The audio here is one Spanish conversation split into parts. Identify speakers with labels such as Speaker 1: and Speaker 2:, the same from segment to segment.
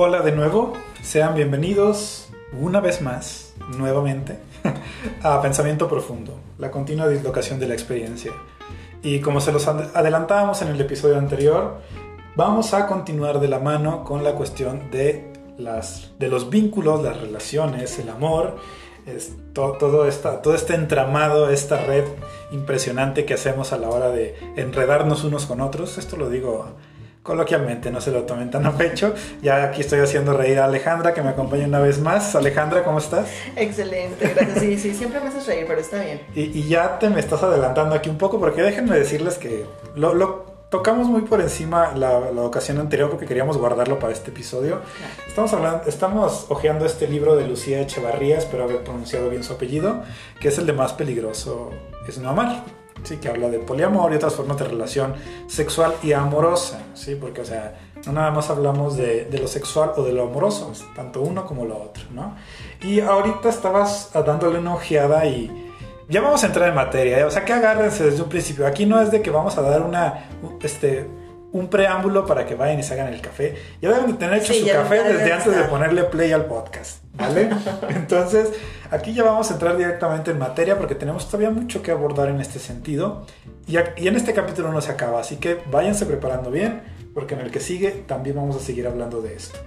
Speaker 1: Hola de nuevo, sean bienvenidos una vez más, nuevamente, a Pensamiento Profundo, la continua dislocación de la experiencia. Y como se los adelantábamos en el episodio anterior, vamos a continuar de la mano con la cuestión de, las, de los vínculos, las relaciones, el amor, todo, todo, todo este entramado, esta red impresionante que hacemos a la hora de enredarnos unos con otros. Esto lo digo coloquialmente, no se lo tomen tan a pecho. Ya aquí estoy haciendo reír a Alejandra, que me acompaña una vez más. Alejandra, ¿cómo estás?
Speaker 2: Excelente, gracias. Sí, sí, siempre me haces reír, pero está bien.
Speaker 1: Y, ya te me estás adelantando aquí un poco, porque déjenme decirles que lo, lo tocamos muy por encima la, la, ocasión anterior porque queríamos guardarlo para este episodio. Estamos hablando, estamos hojeando este libro de Lucía Echevarría, espero haber pronunciado bien su apellido, que es el de más peligroso es no amar. ¿Sí? que habla de poliamor y otras formas de relación sexual y amorosa, ¿sí? porque, o sea, no nada más hablamos de, lo sexual o de lo amoroso, tanto uno como lo otro, ¿no? Y ahorita estabas dándole una ojeada y ya vamos a entrar en materia, ¿eh? o sea, que agárrense desde un principio, aquí no es de que vamos a dar una, este, un preámbulo para que vayan y se hagan el café. Ya deben de tener hecho su café desde antes de ponerle play al podcast, ¿vale? Entonces, aquí ya vamos a entrar directamente en materia porque tenemos todavía mucho que abordar en este sentido. Y, y en este capítulo no se acaba, así que váyanse preparando bien porque en el que sigue también vamos a seguir hablando de esto.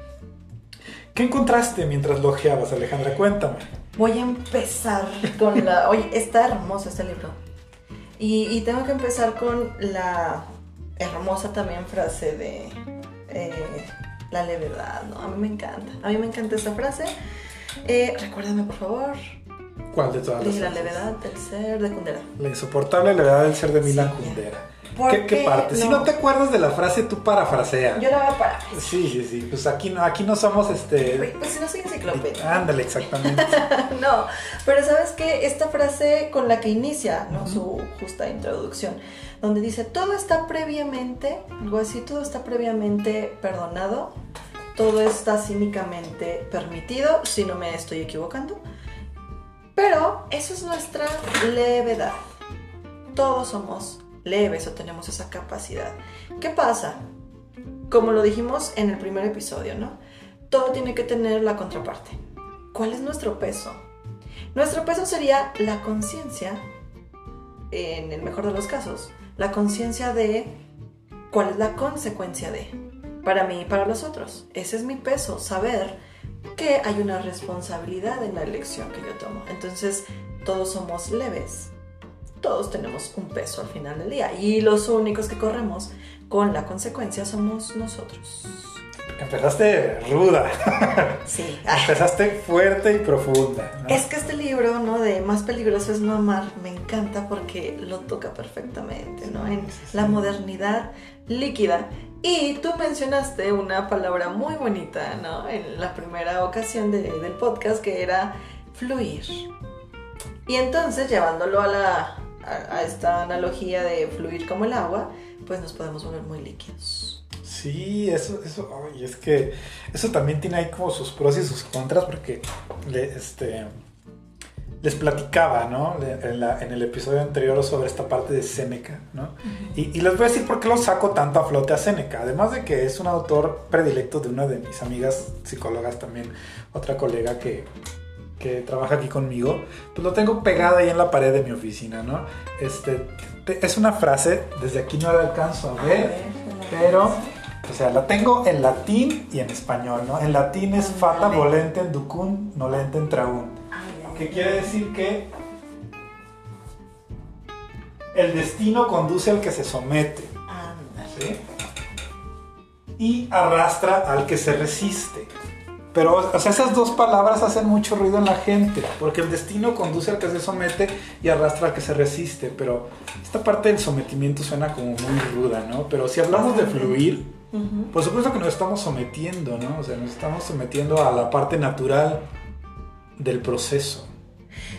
Speaker 1: ¿Qué encontraste mientras logeabas, Alejandra? Cuéntame.
Speaker 2: Voy a empezar con la... Oye, está hermoso este libro. Y, y tengo que empezar con la hermosa también frase de eh, la levedad, ¿no? A mí me encanta. A mí me encanta esta frase. Eh, recuérdame, por favor.
Speaker 1: ¿Cuál de todas?
Speaker 2: De la levedad del ser de Kundera.
Speaker 1: La insoportable levedad del ser de Milan sí, Kundera. ¿Qué, ¿Qué, parte? No. Si no te acuerdas de la frase, tú parafrasea.
Speaker 2: Yo la voy a parafrasear.
Speaker 1: Sí, sí, sí. Pues aquí no, aquí no somos este.
Speaker 2: Pues si no soy enciclopedia.
Speaker 1: Ándale, exactamente.
Speaker 2: no, pero sabes que esta frase con la que inicia ¿no? uh -huh. su justa introducción donde dice, todo está previamente, algo así, todo está previamente perdonado, todo está cínicamente permitido, si no me estoy equivocando. Pero eso es nuestra levedad. Todos somos leves o tenemos esa capacidad. ¿Qué pasa? Como lo dijimos en el primer episodio, ¿no? Todo tiene que tener la contraparte. ¿Cuál es nuestro peso? Nuestro peso sería la conciencia, en el mejor de los casos, la conciencia de cuál es la consecuencia de, para mí y para los otros. Ese es mi peso, saber que hay una responsabilidad en la elección que yo tomo. Entonces, todos somos leves, todos tenemos un peso al final del día y los únicos que corremos con la consecuencia somos nosotros.
Speaker 1: Empezaste ruda.
Speaker 2: Sí.
Speaker 1: Empezaste fuerte y profunda.
Speaker 2: ¿no? Es que este libro, ¿no? De Más peligroso es no amar, me encanta porque lo toca perfectamente, ¿no? En la modernidad líquida. Y tú mencionaste una palabra muy bonita, ¿no? En la primera ocasión de, del podcast que era fluir. Y entonces, llevándolo a, la, a, a esta analogía de fluir como el agua, pues nos podemos volver muy líquidos.
Speaker 1: Sí, eso, eso, y es que eso también tiene ahí como sus pros y sus contras, porque le, este, les platicaba, ¿no? En, la, en, el episodio anterior sobre esta parte de Seneca, ¿no? Uh -huh. y, y, les voy a decir por qué lo saco tanto a flote a Seneca. Además de que es un autor predilecto de una de mis amigas psicólogas también, otra colega que, que trabaja aquí conmigo, pues lo tengo pegado ahí en la pared de mi oficina, ¿no? Este, es una frase, desde aquí no la alcanzo a ver, pero o sea, la tengo en latín y en español, ¿no? En latín es fata volente ducum nolente traun. ¿Qué quiere decir que el destino conduce al que se somete. ¿sí? Y arrastra al que se resiste. Pero, o sea, esas dos palabras hacen mucho ruido en la gente, porque el destino conduce al que se somete y arrastra al que se resiste, pero esta parte del sometimiento suena como muy ruda, ¿no? Pero si hablamos de fluir, uh -huh. por supuesto que nos estamos sometiendo, ¿no? O sea, nos estamos sometiendo a la parte natural del proceso.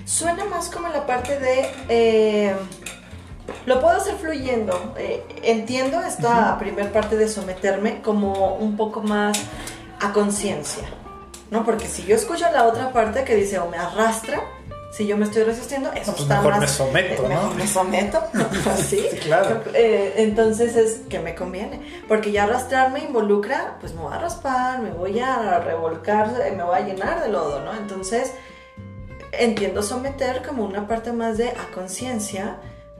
Speaker 2: Suena más como la parte de... Eh, lo puedo hacer fluyendo. Eh, entiendo esta uh -huh. primera parte de someterme como un poco más a conciencia. ¿no? Porque si yo escucho la otra parte que dice o me arrastra, Si yo me estoy resistiendo, eso
Speaker 1: pues
Speaker 2: está
Speaker 1: mejor
Speaker 2: más...
Speaker 1: me someto,
Speaker 2: eh,
Speaker 1: ¿no?
Speaker 2: mejor me someto, ¿sí?
Speaker 1: Sí, claro.
Speaker 2: Eh, entonces es que me conviene, porque ya arrastrarme involucra, pues me voy a raspar, me voy a revolcar, eh, me voy a llenar de lodo, ¿no? Entonces entiendo someter como una parte más de a conciencia,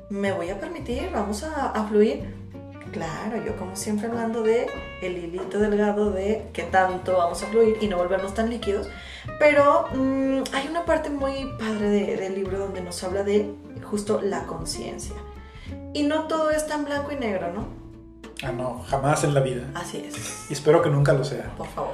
Speaker 2: me voy a permitir, vamos a, a fluir. Claro, yo como siempre hablando de el hilito delgado de qué tanto vamos a fluir y no volvernos tan líquidos. Pero mm, hay una parte muy padre de- del libro donde nos habla de justo la conciencia. Y no todo es tan blanco y negro, ¿no?
Speaker 1: Ah, no, jamás en la vida.
Speaker 2: Así es,
Speaker 1: Y espero que nunca lo sea.
Speaker 2: por favor.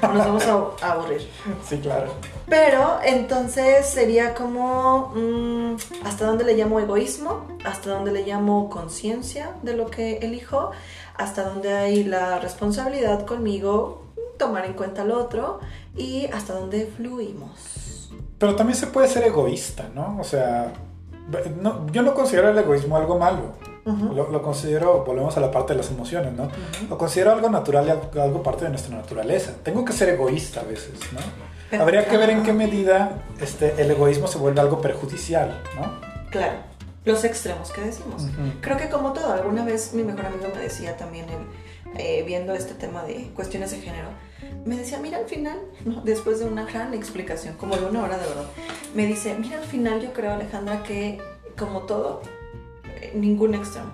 Speaker 2: Nos vamos a, a aburrir.
Speaker 1: Sí, claro.
Speaker 2: Pero entonces sería como mm, hasta dónde le llamo egoísmo, hasta dónde le llamo conciencia de lo que elijo, hasta dónde hay la responsabilidad conmigo, tomar en cuenta al otro y hasta dónde fluimos.
Speaker 1: Pero también se puede ser egoísta, ¿no? O sea, no- yo no considero el egoísmo algo malo.
Speaker 2: Ujú.
Speaker 1: Lo, lo considero, volvemos a la parte de las emociones, ¿no?
Speaker 2: Ujú.
Speaker 1: Lo considero algo natural y algo, parte de nuestra naturaleza. Tengo que ser egoísta a veces, ¿no?
Speaker 2: Pero-
Speaker 1: Habría que ver en qué medida este, el egoísmo se vuelve algo perjudicial, ¿no?
Speaker 2: Claro, los extremos que decimos.
Speaker 1: Ujú.
Speaker 2: Creo que como todo, alguna vez mi mejor amigo me decía también, él, eh, viendo este tema de cuestiones de género, me decía, mira al final, ¿no? después de una gran explicación, como de una hora de verdad, me dice, mira al final yo creo Alejandra que como todo, eh, ningún extremo.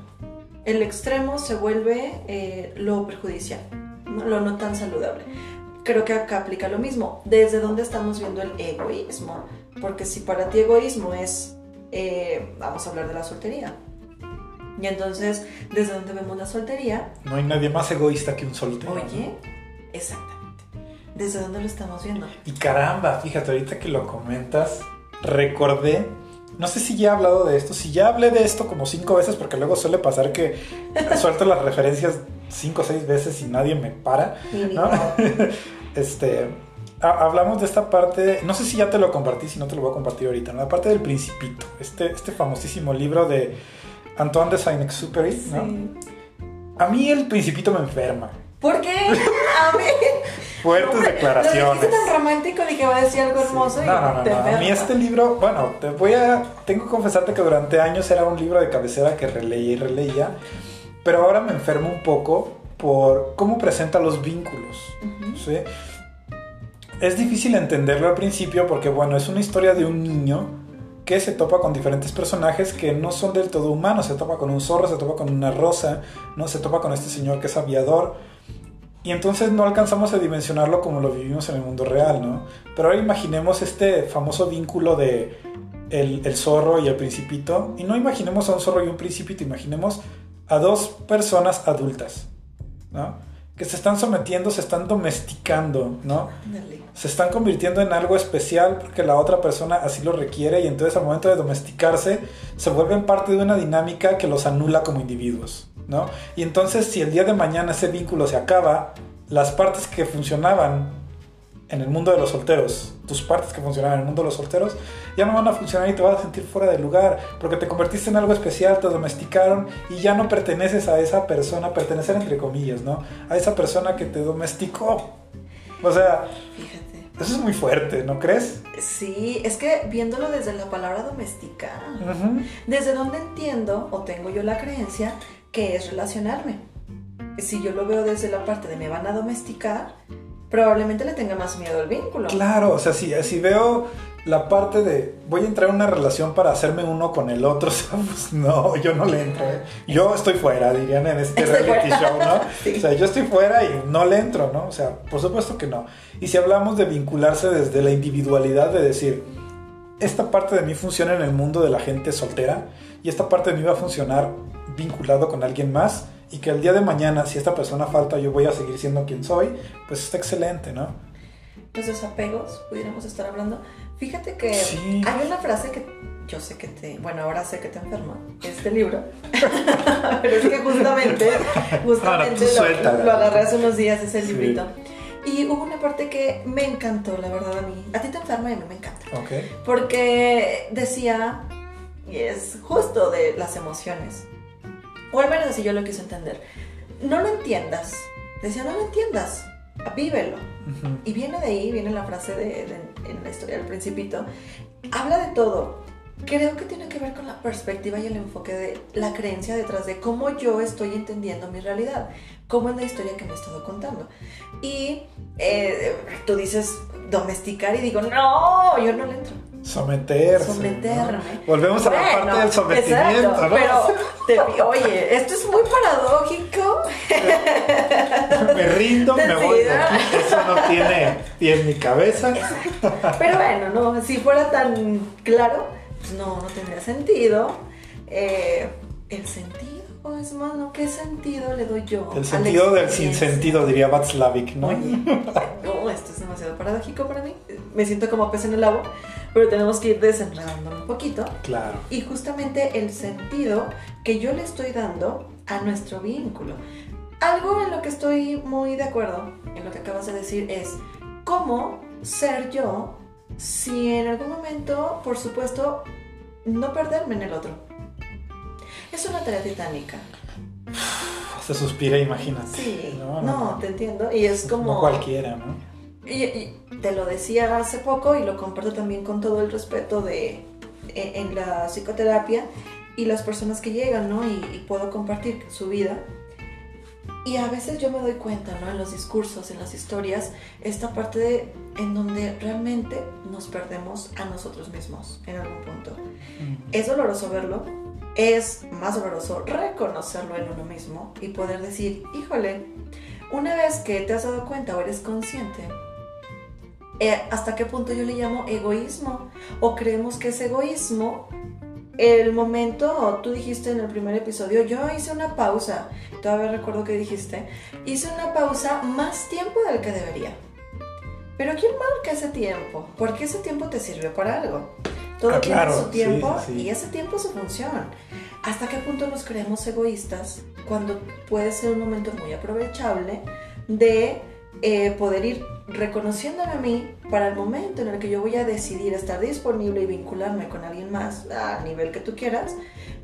Speaker 2: El extremo se vuelve eh, lo perjudicial, ¿no? lo no tan saludable. Creo que acá aplica lo mismo. ¿Desde dónde estamos viendo el egoísmo? Porque si para ti egoísmo es, eh, vamos a hablar de la soltería. Y entonces, ¿desde dónde vemos la soltería?
Speaker 1: No hay nadie más egoísta que un soltero. ¿no?
Speaker 2: Oye, exactamente. ¿Desde dónde lo estamos viendo?
Speaker 1: Y caramba, fíjate, ahorita que lo comentas, recordé, no sé si ya he hablado de esto, si ya hablé de esto como cinco veces, porque luego suele pasar que suelto las referencias cinco o seis veces y nadie me para, ¿no? este, ha- hablamos de esta parte, no sé si ya te lo compartí, si no te lo voy a compartir ahorita, ¿no? la parte del Principito, este, este famosísimo libro de Antoine de Saint-Exupéry, ¿no?
Speaker 2: Sí.
Speaker 1: A mí el Principito me enferma.
Speaker 2: ¿Por qué? A mí.
Speaker 1: Fuertes
Speaker 2: Hombre,
Speaker 1: declaraciones.
Speaker 2: Lo tan romántico, dije, va a decir algo hermoso
Speaker 1: No, no, no,
Speaker 2: te
Speaker 1: no. A mí este libro, bueno, te voy a, tengo que confesarte que durante años era un libro de cabecera que releía y releía, pero ahora me enfermo un poco por cómo presenta los vínculos. ¿sí? Es difícil entenderlo al principio porque, bueno, es una historia de un niño que se topa con diferentes personajes que no son del todo humanos. Se topa con un zorro, se topa con una rosa, ¿no? Se topa con este señor que es aviador. Y entonces no alcanzamos a dimensionarlo como lo vivimos en el mundo real, ¿no? Pero ahora imaginemos este famoso vínculo de el, el zorro y el principito. Y no imaginemos a un zorro y un principito, imaginemos a dos personas adultas, ¿no? Que se están sometiendo, se están domesticando, ¿no? Se están convirtiendo en algo especial porque la otra persona así lo requiere y entonces al momento de domesticarse se vuelven parte de una dinámica que los anula como individuos, ¿no? Y entonces si el día de mañana ese vínculo se acaba, las partes que funcionaban en el mundo de los solteros, tus partes que funcionaban en el mundo de los solteros, ya no van a funcionar y te vas a sentir fuera de lugar, porque te convertiste en algo especial, te domesticaron y ya no perteneces a esa persona, pertenecer entre comillas, ¿no? A esa persona que te domesticó. O sea,
Speaker 2: Fíjate.
Speaker 1: eso es muy fuerte, ¿no crees?
Speaker 2: Sí, es que viéndolo desde la palabra domesticar, desde donde entiendo o tengo yo la creencia que es relacionarme. Si yo lo veo desde la parte de me van a domesticar, probablemente le tenga más miedo al vínculo.
Speaker 1: Claro, o sea, si, si veo la parte de voy a entrar en una relación para hacerme uno con el otro, pues no, yo no le entro. ¿eh? Yo estoy fuera, dirían en este
Speaker 2: Estoy
Speaker 1: reality
Speaker 2: fuera.
Speaker 1: show, ¿no?
Speaker 2: Sí.
Speaker 1: O sea, yo estoy fuera y no le entro, ¿no? O sea, por supuesto que no. Y si hablamos de vincularse desde la individualidad, de decir, esta parte de mí funciona en el mundo de la gente soltera y esta parte de mí va a funcionar vinculado con alguien más y que el día de mañana, si esta persona falta, yo voy a seguir siendo quien soy, pues está excelente, ¿no?
Speaker 2: Los desapegos, pudiéramos estar hablando. Fíjate que
Speaker 1: Sí.
Speaker 2: hay una frase que yo sé que te, bueno, ahora sé que te enferma este libro, pero es que justamente, justamente lo, lo agarré hace unos días ese
Speaker 1: Sí.
Speaker 2: librito. Y hubo una parte que me encantó, la verdad, a mí. A ti te enferma y a mí me encanta.
Speaker 1: Ok.
Speaker 2: Porque decía, y es justo de las emociones, o al menos así yo lo quise entender, no lo entiendas. Decía, no lo entiendas, vívelo.
Speaker 1: Ujú.
Speaker 2: Y viene de ahí, viene la frase de, de- en la historia del principito, habla de todo. Creo que tiene que ver con la perspectiva y el enfoque de la creencia detrás de cómo yo estoy entendiendo mi realidad, cómo es la historia que me he estado contando. Y eh, tú dices domesticar y digo, no, yo no le entro.
Speaker 1: Someterse.
Speaker 2: Someterme.
Speaker 1: Volvemos a la parte del sometimiento.
Speaker 2: Exacto, Pero, oye, esto es muy paradójico.
Speaker 1: me rindo, me voy de aquí. Eso no tiene pie en mi cabeza.
Speaker 2: Pero bueno, no, si fuera tan claro, pues no, no tendría sentido. Eh, el sentido es más, ¿no? ¿Qué sentido le doy yo?
Speaker 1: El sentido del sinsentido, diría Václavic, ¿no?
Speaker 2: Oye, no, esto es demasiado paradójico para mí. Me siento como pez en el agua pero tenemos que ir desenredando un poquito.
Speaker 1: Claro.
Speaker 2: Y justamente el sentido que yo le estoy dando a nuestro vínculo. Algo en lo que estoy muy de acuerdo, en lo que acabas de decir, es cómo ser yo si en algún momento, por supuesto, no perderme en el otro. Es una tarea titánica.
Speaker 1: Se suspira, imagínate.
Speaker 2: Sí, no, te entiendo. Y es como...
Speaker 1: No cualquiera, ¿no?
Speaker 2: Y, te lo decía hace poco y lo comparto también con todo el respeto de e, en, la psicoterapia y las personas que llegan, ¿no? Y, puedo compartir su vida. Y a veces yo me doy cuenta, ¿no? En los discursos, en las historias, esta parte de, en donde realmente nos perdemos a nosotros mismos en algún punto. Es doloroso verlo, es más doloroso reconocerlo en uno mismo y poder decir, híjole, una vez que te has dado cuenta o eres consciente eh, hasta qué punto yo le llamo egoísmo o creemos que es egoísmo el momento, tú dijiste en el primer episodio, yo hice una pausa, todavía recuerdo que dijiste, hice una pausa más tiempo del que debería. Pero ¿quién marca ese tiempo? Porque ese tiempo te sirve para algo. Todo ah, tiene su tiempo y ese tiempo su función. ¿Hasta qué punto nos creemos egoístas cuando puede ser un momento muy aprovechable de eh, poder ir reconociéndome a mí para el momento en el que yo voy a decidir estar disponible y vincularme con alguien más a nivel que tú quieras,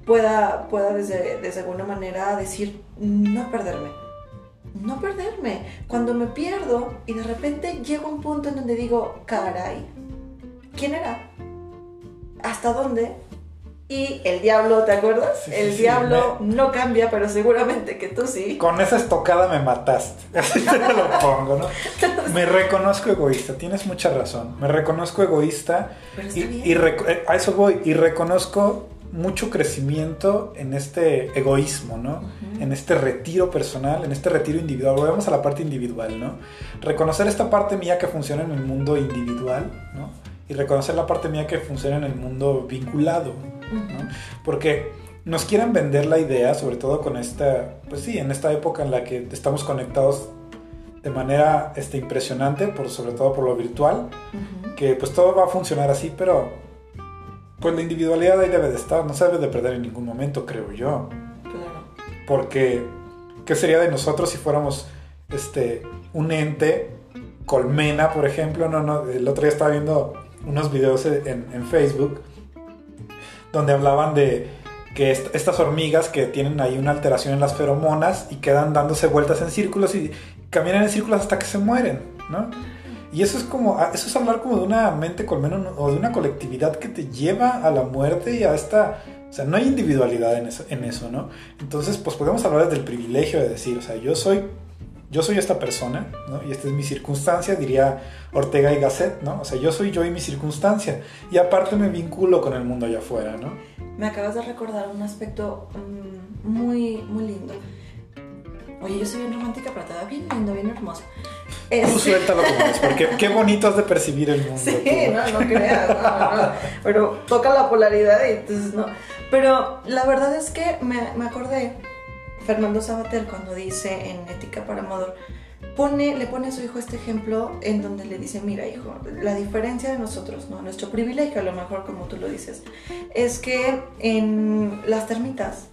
Speaker 2: pueda, pueda desde, desde alguna manera decir, no perderme. No perderme. Cuando me pierdo y de repente llego a un punto en donde digo, caray, ¿quién era? ¿Hasta dónde? Y el diablo, ¿te acuerdas? el diablo no cambia, pero seguramente que tú sí.
Speaker 1: Con esa estocada me mataste. Así te lo pongo, ¿no? me reconozco egoísta, tienes mucha razón. Me reconozco egoísta. y, eh, a eso voy. Y reconozco mucho crecimiento en este egoísmo, ¿no? En este retiro personal, en este retiro individual. Volvemos a la parte individual, ¿no? Reconocer esta parte mía que funciona en el mundo individual, ¿no? Y reconocer la parte mía que funciona en el mundo vinculado, porque nos quieren vender la idea, sobre todo con esta, pues sí, en esta época en la que estamos conectados de manera este, impresionante, por, sobre todo por lo virtual, que pues todo va a funcionar así, pero pues la individualidad ahí debe de estar, no se debe de perder en ningún momento, creo yo. Porque, ¿qué sería de nosotros si fuéramos este, un ente, colmena, por ejemplo? No, no, el otro día estaba viendo unos videos en, en Facebook donde hablaban de que estas hormigas que tienen ahí una alteración en las feromonas y quedan dándose vueltas en círculos y caminan en círculos hasta que se mueren, ¿no? Y eso es como, eso es hablar como de una mente colmena o de una colectividad que te lleva a la muerte y a esta, o sea, no hay individualidad en eso, en eso ¿no? Entonces, pues podemos hablar desde el privilegio de decir, o sea, yo soy yo soy esta persona, ¿no? Y esta es mi circunstancia, diría Ortega y Gasset, ¿no? O sea, yo soy yo y mi circunstancia. Y aparte me vinculo con el mundo allá afuera, ¿no?
Speaker 2: Me acabas de recordar un aspecto mm, muy, muy lindo. Oye, yo soy bien romántica, pero te bien lindo, bien hermoso.
Speaker 1: Tú suéltalo como es, porque qué bonito has de percibir el mundo.
Speaker 2: Sí, no, no creas, no, no, Pero toca la polaridad y entonces no. Pero la verdad es que me, me acordé Fernando Sabater cuando dice en Ética para Amador, pone, le pone a su hijo este ejemplo en donde le dice, mira hijo, la diferencia de nosotros, ¿no? nuestro privilegio a lo mejor como tú lo dices, es que en las termitas,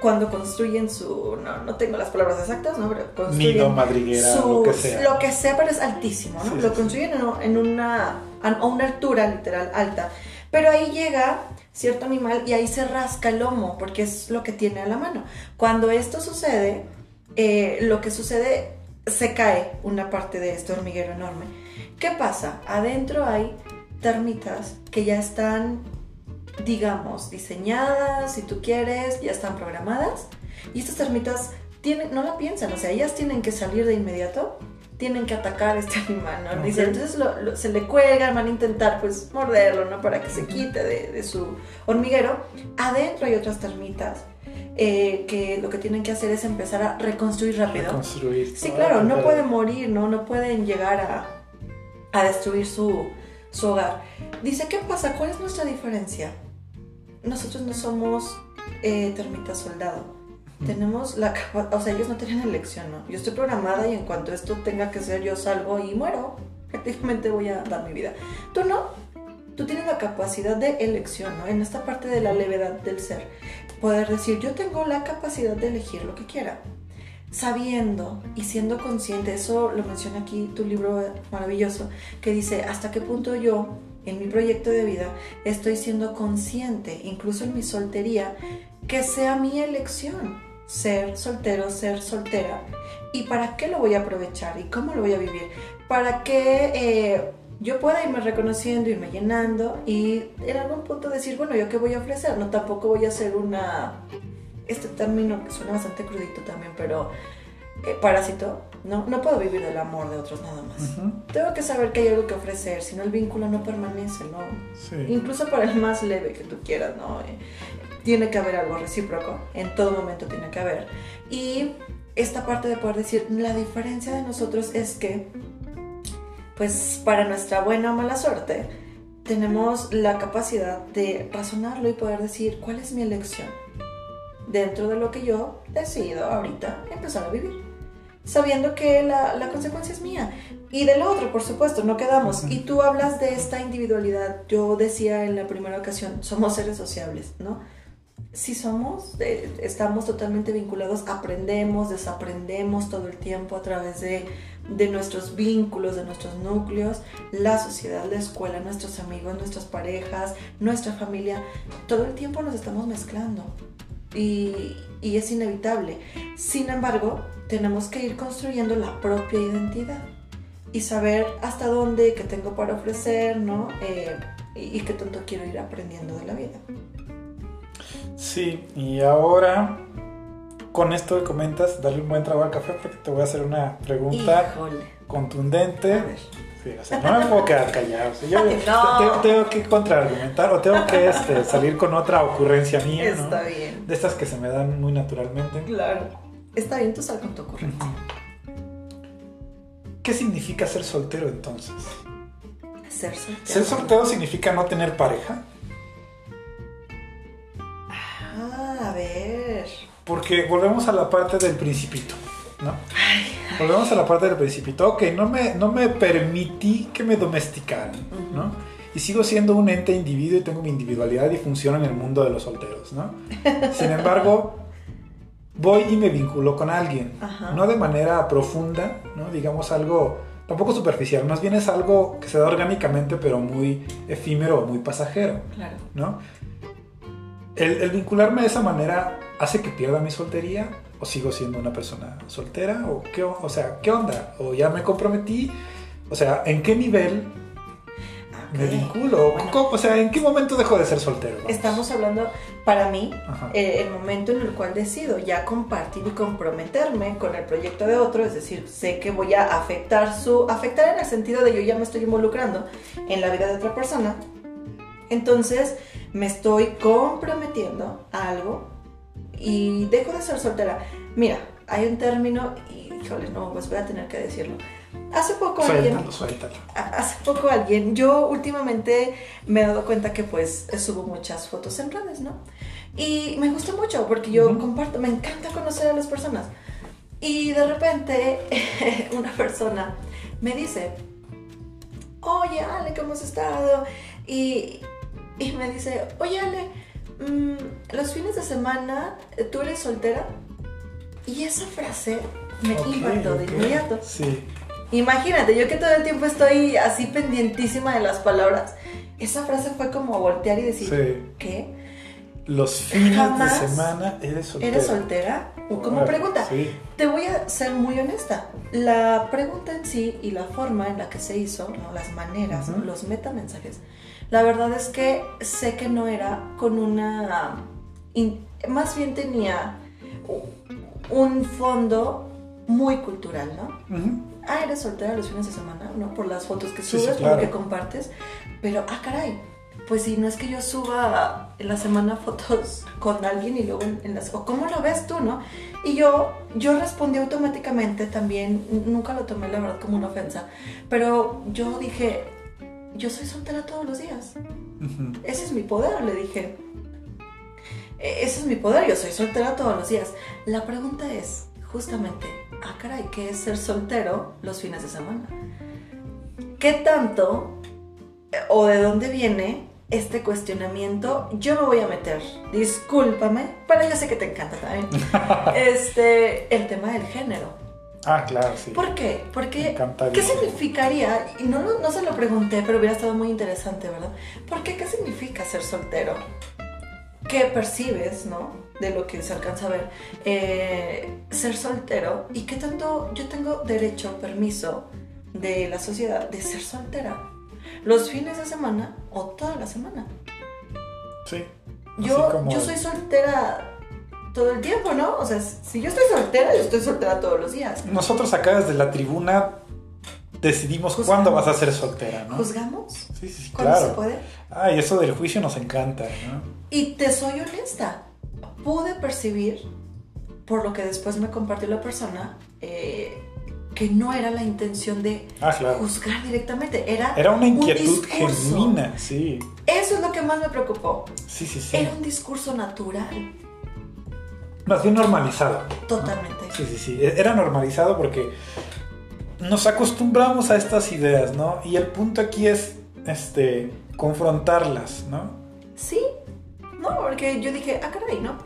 Speaker 2: cuando construyen su, no, no tengo las palabras exactas, ¿no? Pero construyen
Speaker 1: Nido, madriguera, lo que sea.
Speaker 2: Lo que sea, pero es altísimo, ¿no? lo construyen en, en una, a una altura literal alta. Pero ahí llega cierto animal y ahí se rasca el lomo porque es lo que tiene a la mano. Cuando esto sucede, eh, lo que sucede, se cae una parte de este hormiguero enorme. ¿Qué pasa? Adentro hay termitas que ya están, digamos, diseñadas, si tú quieres, ya están programadas. Y estas termitas tienen, no la piensan, o sea, ellas tienen que salir de inmediato tienen que atacar a este animal, ¿no? Dice, entonces se le cuelgan, van a intentar pues morderlo, ¿no? Para que se quite de, su hormiguero. Adentro hay otras termitas eh, que lo que tienen que hacer es empezar a reconstruir rápido.
Speaker 1: Reconstruir.
Speaker 2: Sí, claro, no pueden morir, ¿no? No pueden llegar a, a destruir su, su hogar. Dice, ¿qué pasa? ¿Cuál es nuestra diferencia? Nosotros no somos eh, termitas soldado tenemos la o sea, ellos no tienen elección, ¿no? Yo estoy programada y en cuanto esto tenga que ser, yo salgo y muero. Prácticamente voy a dar mi vida. Tú no. Tú tienes la capacidad de elección, ¿no? En esta parte de la levedad del ser. Poder decir, yo tengo la capacidad de elegir lo que quiera. Sabiendo y siendo consciente, eso lo menciona aquí tu libro maravilloso, que dice, ¿hasta qué punto yo en mi proyecto de vida estoy siendo consciente, incluso en mi soltería, que sea mi elección ser soltero, ser soltera. ¿Y para qué lo voy a aprovechar? ¿Y cómo lo voy a vivir? Para que eh, yo pueda irme reconociendo, irme llenando y en algún punto decir, bueno, ¿yo qué voy a ofrecer? No, tampoco voy a ser una... Este término que suena bastante crudito también, pero eh, parásito, ¿no? No puedo vivir del amor de otros nada más. Tengo que saber que hay algo que ofrecer, si no el vínculo no permanece, ¿no? Incluso para el más leve que tú quieras, ¿no? Eh, tiene que haber algo recíproco, en todo momento tiene que haber. Y esta parte de poder decir, la diferencia de nosotros es que, pues para nuestra buena o mala suerte, tenemos la capacidad de razonarlo y poder decir, ¿cuál es mi elección? Dentro de lo que yo decido ahorita empezar a vivir. Sabiendo que la, la consecuencia es mía. Y del otro, por supuesto, no quedamos. Y tú hablas de esta individualidad. Yo decía en la primera ocasión, somos seres sociables, ¿no? Sí somos, estamos totalmente vinculados, aprendemos, desaprendemos todo el tiempo a través de, nuestros vínculos, de nuestros núcleos, la sociedad, la escuela, nuestros amigos, nuestras parejas, nuestra familia, todo el tiempo nos estamos mezclando y, y es inevitable. Sin embargo, tenemos que ir construyendo la propia identidad y saber hasta dónde, qué tengo para ofrecer, ¿no? Eh, y, y qué tanto quiero ir aprendiendo de la vida.
Speaker 1: Sí, y ahora con esto que comentas, darle un buen trago al café porque te voy a hacer una pregunta contundente. Sí, o sea, no me puedo quedar callado. yo tengo, que contraargumentar o tengo que este, salir con otra ocurrencia mía.
Speaker 2: Está bien.
Speaker 1: De estas que se me dan muy naturalmente.
Speaker 2: Claro. Está bien, tú sal con tu ocurrencia.
Speaker 1: ¿Qué significa ser soltero entonces?
Speaker 2: Ser soltero.
Speaker 1: Ser soltero significa no tener pareja. Porque volvemos a la parte del principito, ¿no? Volvemos a la parte del principito. Ok, no me, no me permití que me domesticaran, ¿no? Y sigo siendo un ente individuo y tengo mi individualidad y funciono en el mundo de los solteros, ¿no? Sin embargo, voy y me vinculo con alguien, no de manera profunda, ¿no? Digamos algo tampoco superficial, más bien es algo que se da orgánicamente, pero muy efímero o muy pasajero,
Speaker 2: claro.
Speaker 1: ¿no? El, vincularme de esa manera hace que pierda mi soltería o sigo siendo una persona soltera o qué, o sea, ¿qué onda? O ya me comprometí, o sea, ¿en qué nivel me vinculo? O sea, ¿en qué momento dejo de ser soltero?
Speaker 2: Estamos hablando, para mí, eh, el momento en el cual decido ya compartir y comprometerme con el proyecto de otro, es decir, sé que voy a afectar su, afectar en el sentido de yo ya me estoy involucrando en la vida de otra persona. Entonces, me estoy comprometiendo a algo y dejo de ser soltera. Mira, hay un término, y híjole, no, pues voy a tener que decirlo. Hace poco alguien. Hace poco alguien. Yo últimamente me he dado cuenta que pues subo muchas fotos en redes, ¿no? Y me gusta mucho porque yo comparto, me encanta conocer a las personas. Y de repente una persona me dice, oye Ale, ¿cómo has estado? Y, y me dice, oye Ale, mm, los fines de semana eh, tú eres soltera. Y esa frase me impactó de inmediato.
Speaker 1: Sí.
Speaker 2: Imagínate, yo que todo el tiempo estoy así pendientísima de las palabras. Esa frase fue como voltear y decir, ¿qué?
Speaker 1: los fines
Speaker 2: Jamás
Speaker 1: de semana eres soltera.
Speaker 2: ¿Eres soltera? O Como pregunta.
Speaker 1: Sí.
Speaker 2: Te voy a ser muy honesta. La pregunta en sí y la forma en la que se hizo, ¿no? las maneras, ¿no?
Speaker 1: Ujú.
Speaker 2: los metamensajes, la verdad es que sé que no era con una... más bien tenía un fondo muy cultural, ¿no? Ah, eres soltera los fines de semana, ¿no? Por las fotos que
Speaker 1: Sí,
Speaker 2: subes, por lo que compartes. Pero, ah, caray. Pues si no es que yo suba en la semana fotos con alguien y luego en, en las... ¿O cómo lo ves tú, no? Y yo, yo respondí automáticamente también, nunca lo tomé la verdad como una ofensa, pero yo dije, yo soy soltera todos los días. Ese es mi poder, le dije. "E- Ese es mi poder, yo soy soltera todos los días. La pregunta es, justamente, ah, caray, ¿qué es ser soltero los fines de semana? ¿Qué tanto eh, o de dónde viene este cuestionamiento? Yo me voy a meter, discúlpame, pero yo sé que te encanta también. este, el tema del género.
Speaker 1: Ah, claro, sí.
Speaker 2: ¿Por qué? Porque. ¿qué significaría? Y no, no se lo pregunté, pero hubiera estado muy interesante, ¿verdad? ¿Por qué? ¿Qué significa ser soltero? ¿Qué percibes, no? De lo que se alcanza a ver. eh, ser soltero y qué tanto yo tengo derecho, permiso de la sociedad de ser soltera. Los fines de semana o toda la semana.
Speaker 1: Sí.
Speaker 2: Yo,
Speaker 1: como-
Speaker 2: yo soy soltera todo el tiempo, ¿no? O sea, si yo estoy soltera, yo estoy soltera todos los días.
Speaker 1: Nosotros acá desde la tribuna decidimos
Speaker 2: Juzgamos.
Speaker 1: cuándo vas a ser soltera, ¿no?
Speaker 2: ¿Juzgamos?
Speaker 1: Sí, sí, sí,
Speaker 2: ¿Cuándo
Speaker 1: claro.
Speaker 2: se puede?
Speaker 1: Ah, y eso del juicio nos encanta, ¿no?
Speaker 2: Y te soy honesta, pude percibir, por lo que después me compartió la persona, eh, que no era la intención de
Speaker 1: Ah, claro.
Speaker 2: juzgar directamente, era,
Speaker 1: Era una
Speaker 2: un
Speaker 1: inquietud
Speaker 2: discurso.
Speaker 1: genuina, sí.
Speaker 2: Eso es lo que más me preocupó.
Speaker 1: Sí, sí, sí.
Speaker 2: Era un discurso natural,
Speaker 1: Más bien normalizado.
Speaker 2: totalmente.
Speaker 1: Sí, sí, sí. E- Era normalizado porque nos acostumbramos a estas ideas, ¿no? Y el punto aquí es, este, confrontarlas, ¿no?
Speaker 2: Sí, no, porque yo dije, ah, caray, ¿no?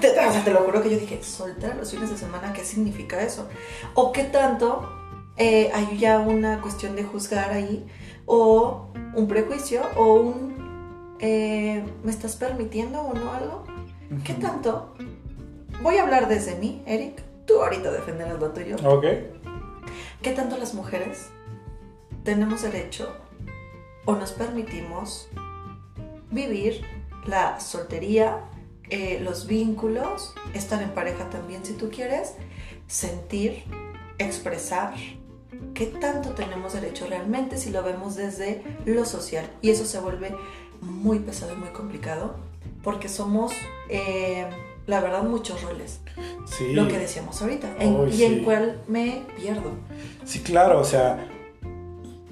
Speaker 2: Te, o sea, te lo juro que yo dije, soltera los fines de semana, ¿qué significa eso? O qué tanto eh, hay ya una cuestión de juzgar ahí, o un prejuicio, o un, eh, ¿me estás permitiendo o no algo? ¿Qué tanto? Voy a hablar desde mí, Eric. Tú ahorita defenderás lo tuyo.
Speaker 1: Ok.
Speaker 2: ¿Qué tanto las mujeres tenemos derecho o nos permitimos vivir la soltería, eh, los vínculos, estar en pareja también si tú quieres, sentir, expresar? ¿Qué tanto tenemos derecho realmente si lo vemos desde lo social? Y eso se vuelve muy pesado y muy complicado porque somos, eh, la verdad, muchos roles.
Speaker 1: Sí.
Speaker 2: Lo que decíamos ahorita. en-
Speaker 1: Uy,
Speaker 2: y en cuál me pierdo.
Speaker 1: Sí, claro, o sea,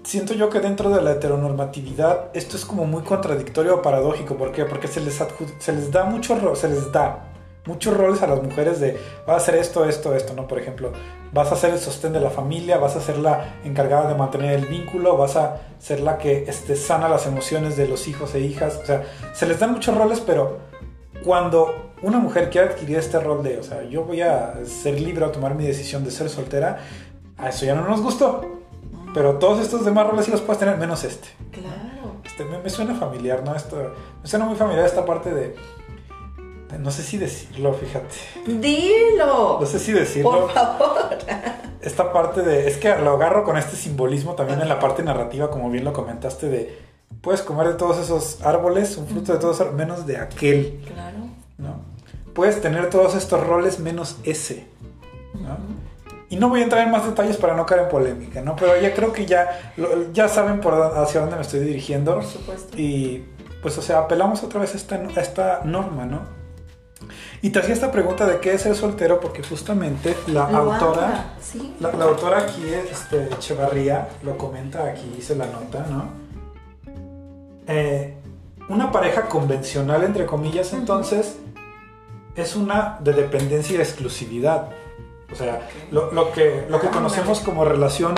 Speaker 1: siento yo que dentro de la heteronormatividad esto es como muy contradictorio o paradójico. ¿Por qué? Porque se les, se les da mucho se les da muchos roles a las mujeres de vas a hacer esto, esto, esto, ¿no? Por ejemplo, vas a ser el sostén de la familia, vas a ser la encargada de mantener el vínculo, vas a ser la que este, sana las emociones de los hijos e hijas. O sea, se les dan muchos roles, pero cuando una mujer quiere adquirir este rol de, o sea, yo voy a ser libre a tomar mi decisión de ser soltera, a eso ya no nos gustó. Pero todos estos demás roles sí los puedes tener, menos este.
Speaker 2: Claro.
Speaker 1: Este, me, me suena familiar, ¿no? Esto, me suena muy familiar esta parte de, de- No sé si decirlo, fíjate.
Speaker 2: Dilo.
Speaker 1: No sé si decirlo.
Speaker 2: Por favor.
Speaker 1: Esta parte de... Es que lo agarro con este simbolismo también en la parte narrativa, como bien lo comentaste, de... Puedes comer de todos esos árboles, un fruto de todos esos árboles, menos de aquel,
Speaker 2: Claro.
Speaker 1: ¿no? Puedes tener todos estos roles menos ese, ¿no? Y no voy a entrar en más detalles para no caer en polémica, ¿no? Pero ya creo que ya, lo- ya saben por hacia dónde me estoy dirigiendo.
Speaker 2: Por supuesto.
Speaker 1: Y pues, o sea, apelamos otra vez a esta, a esta norma, ¿no? Y te hacía esta pregunta de qué es ser soltero, porque justamente la
Speaker 2: Lo
Speaker 1: autora,
Speaker 2: Sí.
Speaker 1: la, la autora aquí, este, Echevarría, lo comenta aquí, hice la nota, ¿no? Eh, una pareja convencional, entre comillas, entonces, es una de dependencia y de exclusividad. O sea, lo, lo que, lo que
Speaker 2: Ah,
Speaker 1: conocemos como relación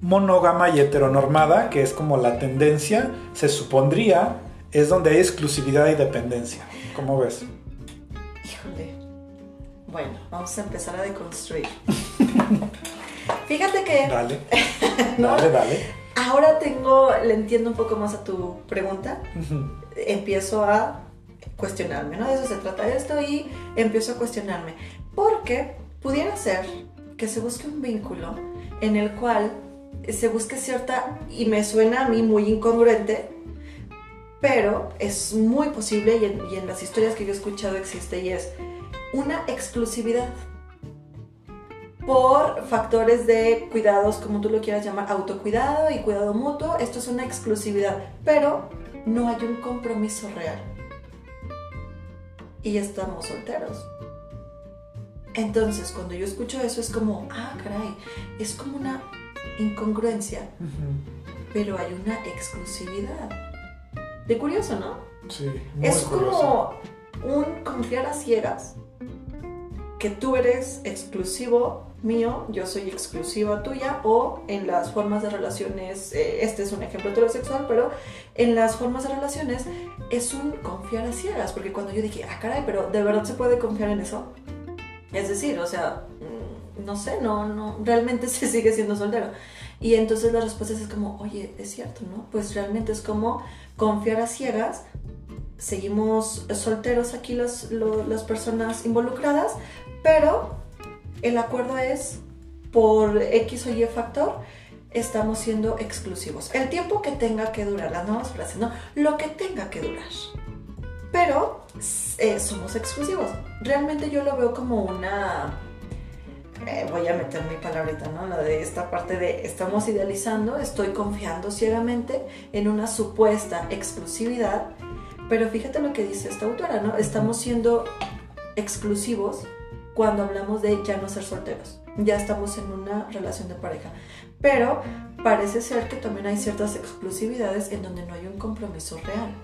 Speaker 1: monógama y heteronormada, que es como la tendencia, se supondría, es donde hay exclusividad y dependencia. ¿Cómo ves?
Speaker 2: Híjole. Bueno, vamos a empezar a deconstruir. Fíjate que
Speaker 1: Dale,
Speaker 2: ¿no?
Speaker 1: dale, dale.
Speaker 2: Ahora tengo, le entiendo un poco más a tu pregunta. Empiezo a cuestionarme, ¿no? De eso se trata esto y empiezo a cuestionarme. Porque pudiera ser que se busque un vínculo en el cual se busque cierta, y me suena a mí muy incongruente, pero es muy posible y en, y en las historias que yo he escuchado existe y es una exclusividad por factores de cuidados, como tú lo quieras llamar, autocuidado y cuidado mutuo. Esto es una exclusividad, pero no hay un compromiso real. Y estamos solteros. Entonces, cuando yo escucho eso es como, ah, caray, es como una incongruencia, pero hay una exclusividad. De curioso, ¿no?
Speaker 1: Sí, muy
Speaker 2: es
Speaker 1: curioso.
Speaker 2: como un confiar a ciegas que tú eres exclusivo mío, yo soy exclusiva tuya, o en las formas de relaciones, eh, este es un ejemplo heterosexual, pero en las formas de relaciones es un confiar a ciegas, porque cuando yo dije, ah, caray, pero ¿de verdad se puede confiar en eso? Es decir, o sea, mm, no sé, no, no, realmente se sigue siendo soltero. Y entonces la respuesta es como, oye, es cierto, ¿no? Pues realmente es como confiar a ciegas, seguimos solteros aquí las, lo- las personas involucradas, pero el acuerdo es por X o Y factor, estamos siendo exclusivos. El tiempo que tenga que durar, las nuevas frases, ¿no? Lo que tenga que durar. Pero eh, somos exclusivos. Realmente yo lo veo como una... eh, voy a meter mi palabrita, ¿no? La de esta parte de estamos idealizando, estoy confiando ciegamente en una supuesta exclusividad, pero fíjate lo que dice esta autora, ¿no? Estamos siendo exclusivos cuando hablamos de ya no ser solteros. Ya estamos en una relación de pareja. Pero parece ser que también hay ciertas exclusividades en donde no hay un compromiso real.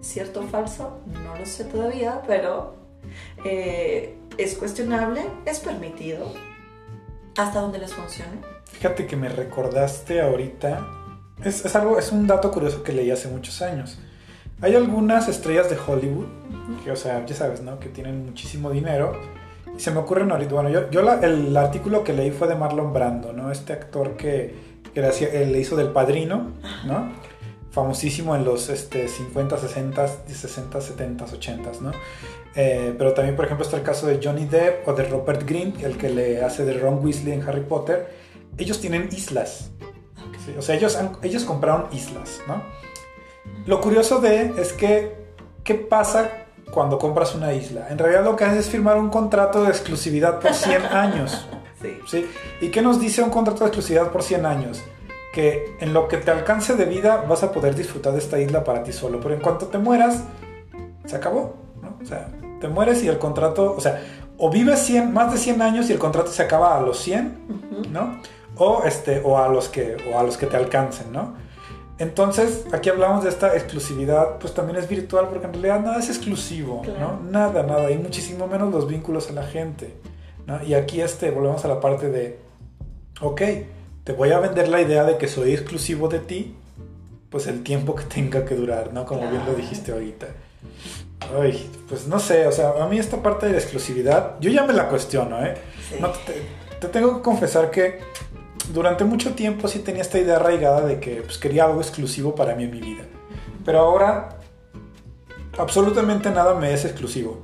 Speaker 2: ¿Cierto o falso? No lo sé todavía, pero eh, es cuestionable, es permitido. Hasta donde les funcione.
Speaker 1: Fíjate que me recordaste ahorita. Es, es algo, es un dato curioso que leí hace muchos años. Hay algunas estrellas de Hollywood, que, o sea, ya sabes, ¿no? Que tienen muchísimo dinero. Y se me ocurren ahorita. Bueno, yo, yo la- el artículo que leí fue de Marlon Brando, ¿no? Este actor que, que le, hacía- le hizo del padrino, ¿no? Famosísimo en los este, 50, 60, 60, 70, 80, ¿no? Eh, pero también, por ejemplo, está el caso de Johnny Depp o de Rupert Grint, el que le hace de Ron Weasley en Harry Potter. Ellos tienen islas. ¿sí? O sea, ellos, han- ellos compraron islas, ¿no? Lo curioso de es que, ¿qué pasa cuando compras una isla? En realidad lo que haces es firmar un contrato de exclusividad por 100 años.
Speaker 2: Sí.
Speaker 1: ¿sí? ¿Y qué nos dice un contrato de exclusividad por 100 años? Que en lo que te alcance de vida vas a poder disfrutar de esta isla para ti solo, pero en cuanto te mueras, se acabó, ¿no? O sea, te mueres y el contrato, o sea, o vives 100, más de 100 años y el contrato se acaba a los 100,
Speaker 2: Ujú.
Speaker 1: ¿no? O, este, o, a los que, o a los que te alcancen, ¿no? Entonces, aquí hablamos de esta exclusividad, pues también es virtual porque en realidad nada es exclusivo,
Speaker 2: Claro.
Speaker 1: ¿no? Nada, nada, y muchísimo menos los vínculos a la gente, ¿no? Y aquí este, volvemos a la parte de, ok, te voy a vender la idea de que soy exclusivo de ti, pues el tiempo que tenga que durar, ¿no? Como bien lo
Speaker 2: Claro.
Speaker 1: dijiste ahorita. Ay, pues no sé, o sea, a mí esta parte de la exclusividad, yo ya me la cuestiono, ¿eh?
Speaker 2: Sí.
Speaker 1: No, te, te tengo que confesar que durante mucho tiempo sí tenía esta idea arraigada de que pues, quería algo exclusivo para mí en mi vida. Pero ahora absolutamente nada me es exclusivo.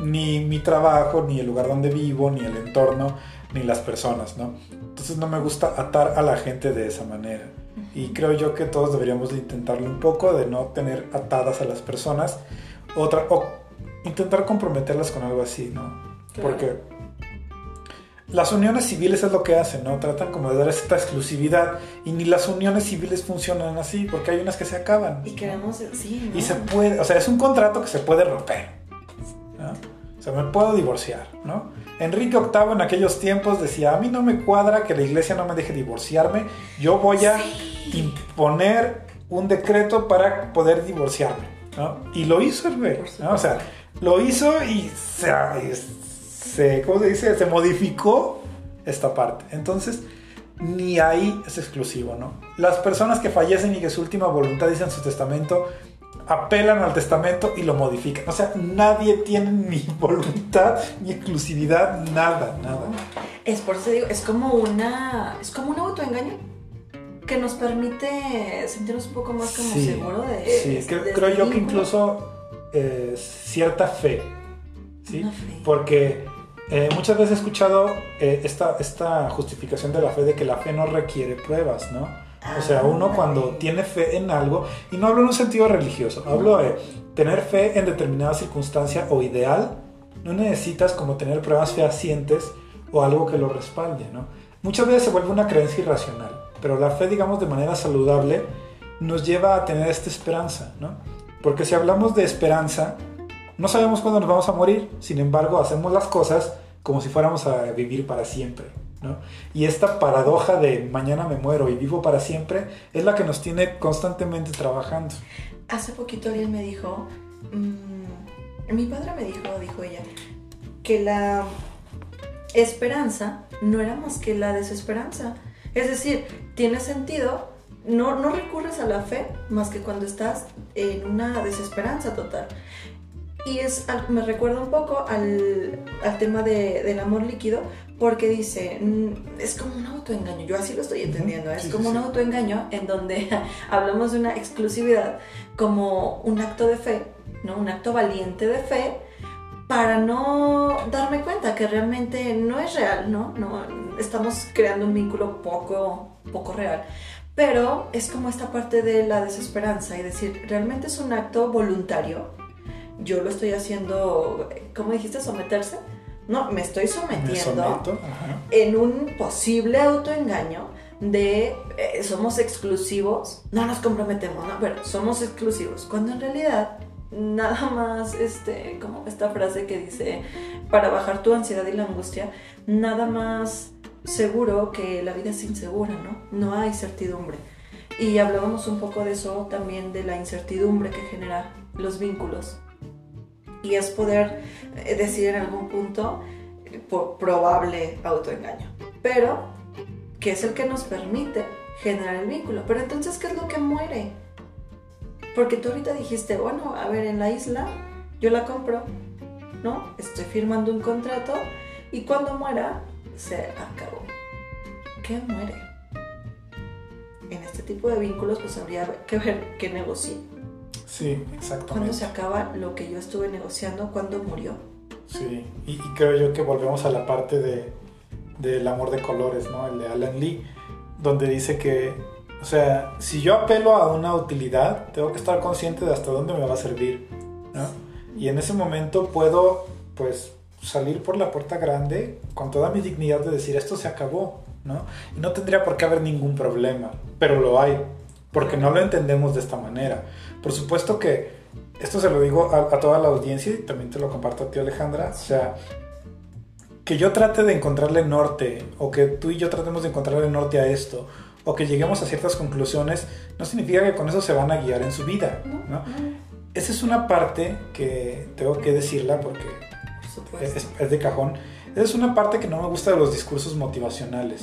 Speaker 1: Ni mi trabajo, ni el lugar donde vivo, ni el entorno, ni las personas, ¿no? Entonces no me gusta atar a la gente de esa manera. Y creo yo que todos deberíamos de intentarlo un poco, de no tener atadas a las personas, otra, o intentar comprometerlas con algo así, ¿no?
Speaker 2: Claro.
Speaker 1: Porque las uniones civiles es lo que hacen, ¿no? Tratan como de dar esta exclusividad y ni las uniones civiles funcionan así, porque hay unas que se acaban.
Speaker 2: Y queremos, sí, ¿no?
Speaker 1: Y se puede, o sea, es un contrato que se puede romper. ¿no? O sea, me puedo divorciar, ¿no? Enrique VIII en aquellos tiempos decía, a mí no me cuadra que la iglesia no me deje divorciarme, yo voy a imponer un decreto para poder divorciarme, ¿no? Y lo hizo el güey, ¿no? O sea, lo hizo y se, se, ¿cómo se dice? Se modificó esta parte. Entonces, ni ahí es exclusivo, ¿no? Las personas que fallecen y que su última voluntad dice en su testamento, apelan al testamento y lo modifican. O sea, nadie tiene ni voluntad ni exclusividad, nada, nada.
Speaker 2: Es por eso digo, es como una, es como un autoengaño que nos permite sentirnos un poco más como
Speaker 1: Sí,
Speaker 2: seguro de...
Speaker 1: Sí, creo,
Speaker 2: de
Speaker 1: creo
Speaker 2: este
Speaker 1: yo que incluso eh, cierta fe, ¿sí?
Speaker 2: Fe.
Speaker 1: Porque eh, muchas veces he escuchado eh, esta, esta justificación de la fe de que la fe no requiere pruebas, ¿no? O sea, uno
Speaker 2: Ah,
Speaker 1: cuando
Speaker 2: vale.
Speaker 1: tiene fe en algo, y no hablo en un sentido religioso, hablo de tener fe en determinada circunstancia o ideal, no necesitas como tener pruebas fehacientes o algo que lo respalde, ¿no? Muchas veces se vuelve una creencia irracional, pero la fe, digamos, de manera saludable, nos lleva a tener esta esperanza, ¿no? Porque si hablamos de esperanza, no sabemos cuándo nos vamos a morir, sin embargo, hacemos las cosas como si fuéramos a vivir para siempre, ¿no? Y esta paradoja de mañana me muero y vivo para siempre es la que nos tiene constantemente trabajando.
Speaker 2: Hace poquito alguien me dijo, mm, mi padre me dijo, dijo ella, que la esperanza no era más que la desesperanza. Es decir, tiene sentido, no, no recurres a la fe más que cuando estás en una desesperanza total. Y es, me recuerda un poco al, al tema de- del amor líquido, porque dice, mm, es como un autoengaño, yo así lo estoy entendiendo, es
Speaker 1: Sí,
Speaker 2: como un autoengaño en donde hablamos de una exclusividad como un acto de fe, ¿no? Un acto valiente de fe para no darme cuenta que realmente no es real, ¿no? no estamos creando un vínculo poco, poco real. Pero es como esta parte de la desesperanza y decir, realmente es un acto voluntario. Yo lo estoy haciendo, ¿cómo dijiste? ¿Someterse? No, me estoy
Speaker 1: Me
Speaker 2: sometiendo
Speaker 1: ajá.
Speaker 2: en un posible autoengaño de eh, somos exclusivos, no nos comprometemos, ¿no? Pero somos exclusivos, cuando en realidad nada más, este, como esta frase que dice, para bajar tu ansiedad y la angustia, nada más seguro que la vida es insegura, ¿no? No hay certidumbre. Y hablábamos un poco de eso también, de la incertidumbre que genera los vínculos. Y es poder eh, decir en algún punto, por probable autoengaño, pero que es el que nos permite generar el vínculo. Pero entonces, ¿qué es lo que muere? Porque tú ahorita dijiste, bueno, a ver, en la isla yo la compro, ¿no? Estoy firmando un contrato y cuando muera, se acabó. ¿Qué muere? En este tipo de vínculos, pues habría que ver qué negocié.
Speaker 1: Sí,
Speaker 2: ¿Cuándo
Speaker 1: exactamente.
Speaker 2: se acaba lo que yo estuve negociando? ¿Cuándo murió?
Speaker 1: Sí, y, y creo yo que volvemos a la parte de, del amor de colores, ¿no? El de Alan Lee, donde dice que, o sea, si yo apelo a una utilidad, tengo que estar consciente de hasta dónde me va a servir, ¿no? Y en ese momento puedo, pues, salir por la puerta grande con toda mi dignidad de decir, esto se acabó, ¿no? Y no tendría por qué haber ningún problema, pero lo hay, porque no lo entendemos de esta manera. Por supuesto que esto se lo digo a, a toda la audiencia y también te lo comparto a ti Alejandra, o sea, que yo trate de encontrarle norte o que tú y yo tratemos de encontrarle norte a esto o que lleguemos a ciertas conclusiones, no significa que con eso se van a guiar en su vida, ¿no? Esa es una parte que tengo que decirla porque
Speaker 2: Por supuesto.
Speaker 1: es, es de cajón. Esa es una parte que no me gusta de los discursos motivacionales.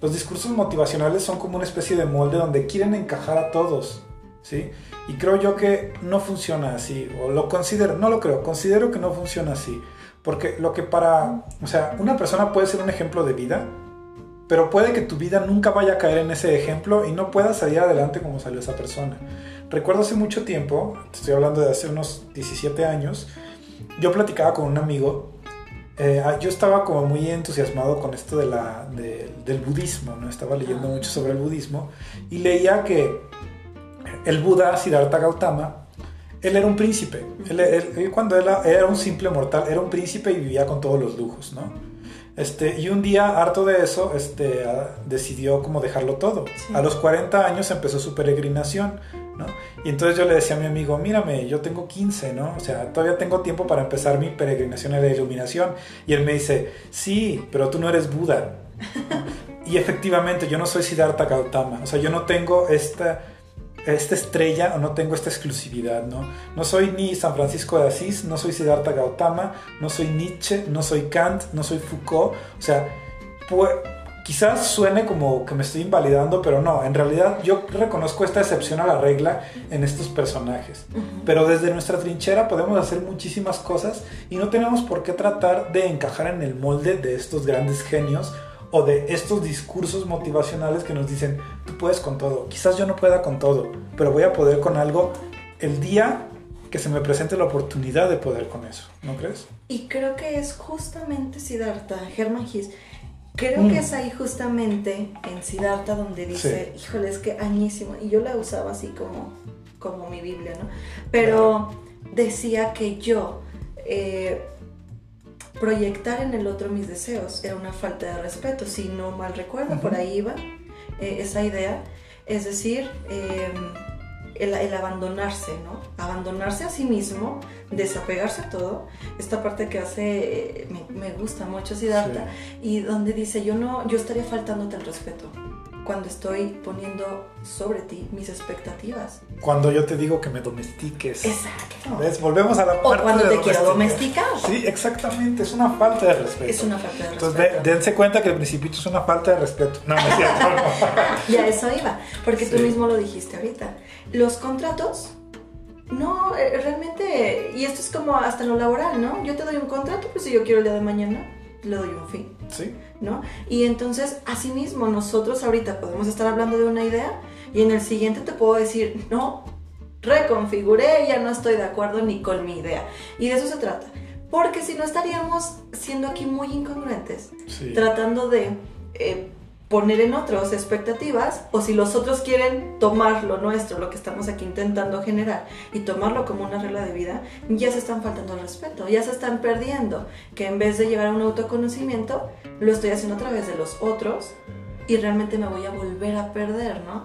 Speaker 1: Los discursos motivacionales son como una especie de molde donde quieren encajar a todos, ¿sí? Y creo yo que no funciona así, o lo considero, no lo creo, considero que no funciona así. Porque lo que para, o sea, una persona puede ser un ejemplo de vida, pero puede que tu vida nunca vaya a caer en ese ejemplo y no puedas salir adelante como salió esa persona. Recuerdo hace mucho tiempo, te estoy hablando de hace unos 17 años, yo platicaba con un amigo, eh, yo estaba como muy entusiasmado con esto de la, de- del budismo, ¿no? Estaba leyendo
Speaker 2: Ah.
Speaker 1: mucho sobre el budismo y leía que el Buda, Siddhartha Gautama, él era un príncipe. Él, él- él cuando él era un simple mortal, era un príncipe y vivía con todos los lujos, ¿no? Este, y un día, harto de eso, este, ah, decidió como dejarlo todo.
Speaker 2: Sí.
Speaker 1: A los 40 años empezó su peregrinación, ¿no? Y entonces yo le decía a mi amigo, mírame, yo tengo 15, ¿no? O sea, todavía tengo tiempo para empezar mi peregrinación a la iluminación. Y él me dice, sí, pero tú no eres Buda. y efectivamente, yo no soy Siddhartha Gautama. O sea, yo no tengo esta, esta estrella o no tengo esta exclusividad, ¿no? No soy ni San Francisco de Asís, no soy Siddhartha Gautama, no soy Nietzsche, no soy Kant, no soy Foucault. O sea, pues, quizás suene como que me estoy invalidando, pero no, en realidad yo reconozco esta excepción a la regla en estos personajes.
Speaker 2: Ujú.
Speaker 1: Pero desde nuestra trinchera podemos hacer muchísimas cosas y no tenemos por qué tratar de encajar en el molde de estos grandes genios o de estos discursos motivacionales que nos dicen, tú puedes con todo, quizás yo no pueda con todo, pero voy a poder con algo el día que se me presente la oportunidad de poder con eso, ¿no crees?
Speaker 2: Y creo que es justamente Siddhartha, Herman Hesse, creo que
Speaker 1: Mm.
Speaker 2: es ahí justamente en Siddhartha donde dice, híjole, es que añísimo, y yo la usaba así como, como mi Biblia, ¿no? Pero decía que yo eh, proyectar en el otro mis deseos era una falta de respeto, si no mal recuerdo, por ahí iba eh, esa idea, es decir, eh, el, el abandonarse, ¿no? Abandonarse a sí mismo, desapegarse a todo. Esta parte que hace, eh, me, me gusta mucho Siddhartha, y donde dice, yo no, yo estaría faltándote el respeto cuando estoy poniendo sobre ti mis expectativas.
Speaker 1: Cuando yo te digo que me domestiques.
Speaker 2: Exacto.
Speaker 1: ¿Ves? Volvemos a la
Speaker 2: O
Speaker 1: parte
Speaker 2: cuando
Speaker 1: de
Speaker 2: te quiero domesticar.
Speaker 1: Sí, exactamente, es una falta de respeto.
Speaker 2: Es una falta de
Speaker 1: Entonces,
Speaker 2: respeto.
Speaker 1: de- dense cuenta que el principito es una falta de respeto. No, no es cierto. no.
Speaker 2: Y a eso iba, porque tú
Speaker 1: Sí.
Speaker 2: mismo lo dijiste ahorita. Los contratos, no, eh, realmente, y esto es como hasta lo laboral, ¿no? Yo te doy un contrato, pues si yo quiero el día de mañana, le doy un fin,
Speaker 1: Sí,
Speaker 2: ¿no? Y entonces, asimismo, nosotros ahorita podemos estar hablando de una idea y en el siguiente te puedo decir, no, reconfiguré, ya no estoy de acuerdo ni con mi idea. Y de eso se trata. Porque si no estaríamos siendo aquí muy incongruentes
Speaker 1: sí.
Speaker 2: tratando de eh, poner en otros expectativas o si los otros quieren tomar lo nuestro, lo que estamos aquí intentando generar y tomarlo como una regla de vida, ya se están faltando al respeto, ya se están perdiendo, que en vez de llevar a un autoconocimiento, lo estoy haciendo a través de los otros y realmente me voy a volver a perder, ¿no?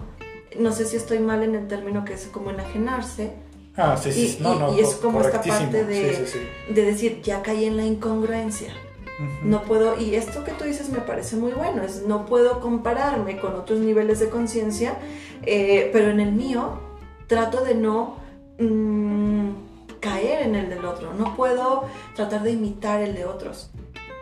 Speaker 2: No sé si estoy mal en el término que es como enajenarse,
Speaker 1: Ah, sí, sí.
Speaker 2: y,
Speaker 1: no, no,
Speaker 2: y es
Speaker 1: co-
Speaker 2: como esta parte de,
Speaker 1: Sí, sí, sí.
Speaker 2: de decir, ya caí en la incongruencia. No puedo, y esto que tú dices me parece muy bueno, es no puedo compararme con otros niveles de conciencia, eh, pero en el mío trato de no mm, caer en el del otro, no puedo tratar de imitar el de otros,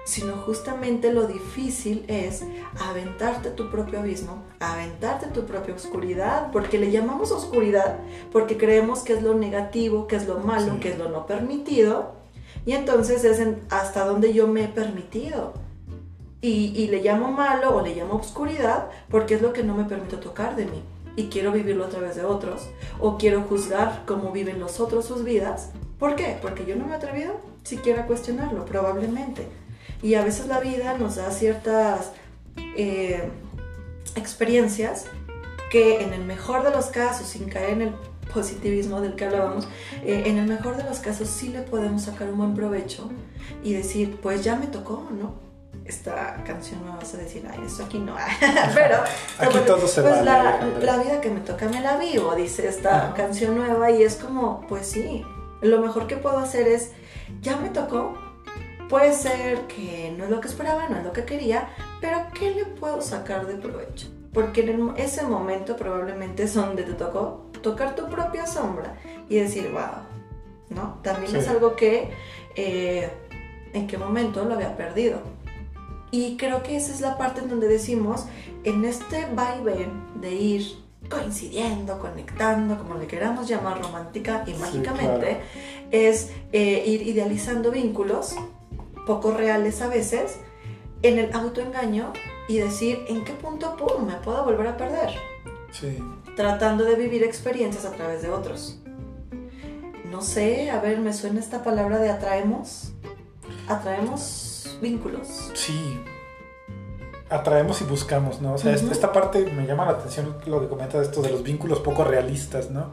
Speaker 2: sino justamente lo difícil es aventarte tu propio abismo, aventarte tu propia oscuridad, porque le llamamos oscuridad, porque creemos que es lo negativo, que es lo malo,
Speaker 1: Sí.
Speaker 2: que es lo no permitido, y entonces es hasta donde yo me he permitido. Y, y le llamo malo o le llamo oscuridad porque es lo que no me permito tocar de mí. Y quiero vivirlo a través de otros. O quiero juzgar cómo viven los otros sus vidas. ¿Por qué? Porque yo no me he atrevido siquiera a cuestionarlo, probablemente. Y a veces la vida nos da ciertas eh, experiencias que en el mejor de los casos, sin caer en el positivismo del que hablábamos, eh, en el mejor de los casos sí le podemos sacar un buen provecho y decir, pues ya me tocó, ¿no? Esta canción me vas a decir, ay, eso aquí no. Pero,
Speaker 1: Aquí todo se
Speaker 2: pues
Speaker 1: vale,
Speaker 2: la, la vida que me toca me la vivo, dice esta canción nueva y es como, pues sí, lo mejor que puedo hacer es, ya me tocó, puede ser que no es lo que esperaba, no es lo que quería, pero ¿qué le puedo sacar de provecho? Porque en ese momento probablemente es donde te tocó tocar tu propia sombra y decir, wow, ¿no? También
Speaker 1: Sí.
Speaker 2: es algo que eh, en qué momento lo había perdido. Y creo que esa es la parte en donde decimos, en este vaivén de ir coincidiendo, conectando, como le queramos llamar romántica y
Speaker 1: Sí,
Speaker 2: mágicamente, es eh, ir idealizando vínculos poco reales a veces en el autoengaño y decir en qué punto pum, me puedo volver a perder,
Speaker 1: Sí.
Speaker 2: Tratando de vivir experiencias a través de otros. No sé, a ver, me suena esta palabra de atraemos. Atraemos vínculos.
Speaker 1: Sí. Atraemos y buscamos, ¿no? O sea, esta-
Speaker 2: Ujú.
Speaker 1: esta parte me llama la atención lo que comentas esto de los vínculos poco realistas, ¿no?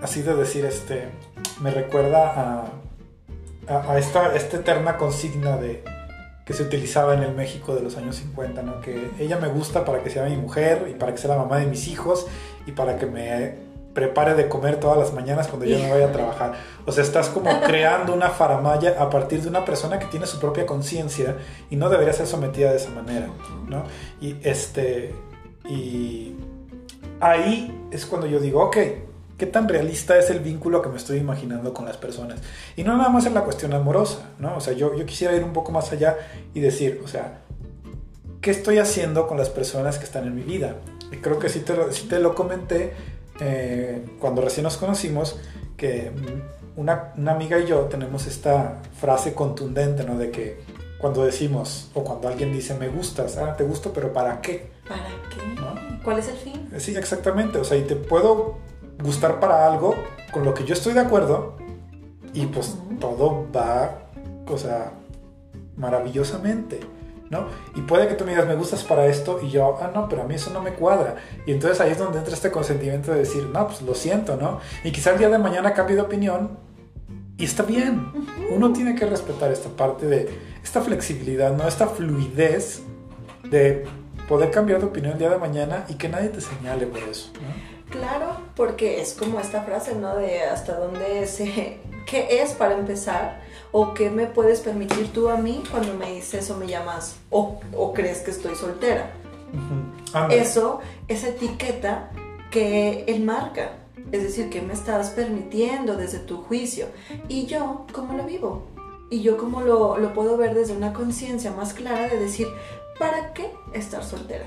Speaker 1: Así de decir, este, me recuerda a, a, a esta, esta eterna consigna de que se utilizaba en el México de los años 50, ¿no? Que ella me gusta para que sea mi mujer y para que sea la mamá de mis hijos y para que me prepare de comer todas las mañanas cuando yo me vaya a trabajar. O sea, estás como creando una faramaya a partir de una persona que tiene su propia conciencia y no debería ser sometida de esa manera, ¿no? Y este y ahí es cuando yo digo, ok, ¿qué tan realista es el vínculo que me estoy imaginando con las personas? Y no nada más en la cuestión amorosa, ¿no? O sea, yo, yo quisiera ir un poco más allá y decir, o sea, ¿qué estoy haciendo con las personas que están en mi vida? Y creo que sí te lo, sí te lo comenté eh, cuando recién nos conocimos, que una, una amiga y yo tenemos esta frase contundente, ¿no? De que cuando decimos, o cuando alguien dice, me gustas, ah, te gusto, pero ¿para qué?
Speaker 2: ¿Para qué?
Speaker 1: ¿No?
Speaker 2: ¿Cuál es el fin?
Speaker 1: Sí, exactamente. O sea, y te puedo gustar para algo con lo que yo estoy de acuerdo, y pues todo va, o sea, maravillosamente. ¿No? Y puede que tú me digas, me gustas para esto, y yo, ah, no, pero a mí eso no me cuadra. Y entonces ahí es donde entra este consentimiento de decir, no, pues lo siento, ¿no? Y quizá el día de mañana cambie de opinión y está bien. Uno tiene que respetar esta parte de esta flexibilidad, ¿no? Esta fluidez de poder cambiar de opinión el día de mañana y que nadie te señale por eso,
Speaker 2: Claro, porque es como esta frase, ¿no? De hasta dónde se... ¿Qué es para empezar? ¿O qué me puedes permitir tú a mí cuando me dices o me llamas o, crees que estoy soltera? Eso, esa etiqueta que él marca. Es decir, que me estás permitiendo desde tu juicio. Y yo, ¿cómo lo vivo? Y yo, ¿cómo lo, lo puedo ver desde una conciencia más clara de decir, ¿para qué estar soltera?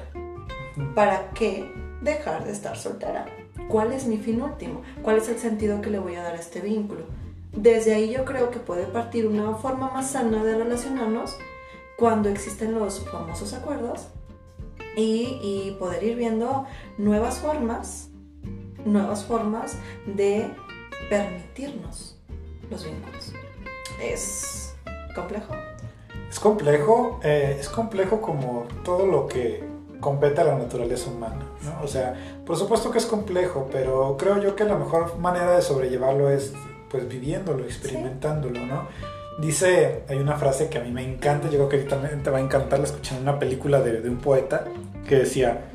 Speaker 2: ¿Para qué dejar de estar soltera? ¿Cuál es mi fin último? ¿Cuál es el sentido que le voy a dar a este vínculo? Desde ahí yo creo que puede partir una forma más sana de relacionarnos cuando existen los famosos acuerdos y, poder ir viendo nuevas formas, nuevas formas de permitirnos los vínculos. Es complejo.
Speaker 1: Es complejo, eh, es complejo como todo lo que compete a la naturaleza humana, ¿no? O sea, por supuesto que es complejo, pero creo yo que la mejor manera de sobrellevarlo es pues viviéndolo, experimentándolo, ¿no? Dice, hay una frase que a mí me encanta, yo creo que también te va a encantar, la escuché en una película de, de un poeta que decía,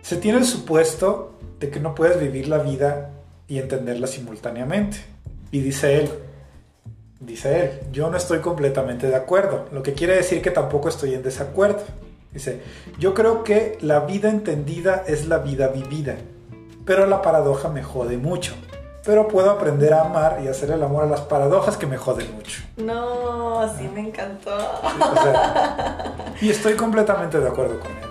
Speaker 1: se tiene el supuesto de que no puedes vivir la vida y entenderla simultáneamente. Y dice él, dice él, yo no estoy completamente de acuerdo, lo que quiere decir que tampoco estoy en desacuerdo. Dice, yo creo que la vida entendida es la vida vivida, pero la paradoja me jode mucho pero puedo aprender a amar y hacer el amor a las paradojas que me joden mucho.
Speaker 2: No, sí me encantó.
Speaker 1: y estoy completamente de acuerdo con él.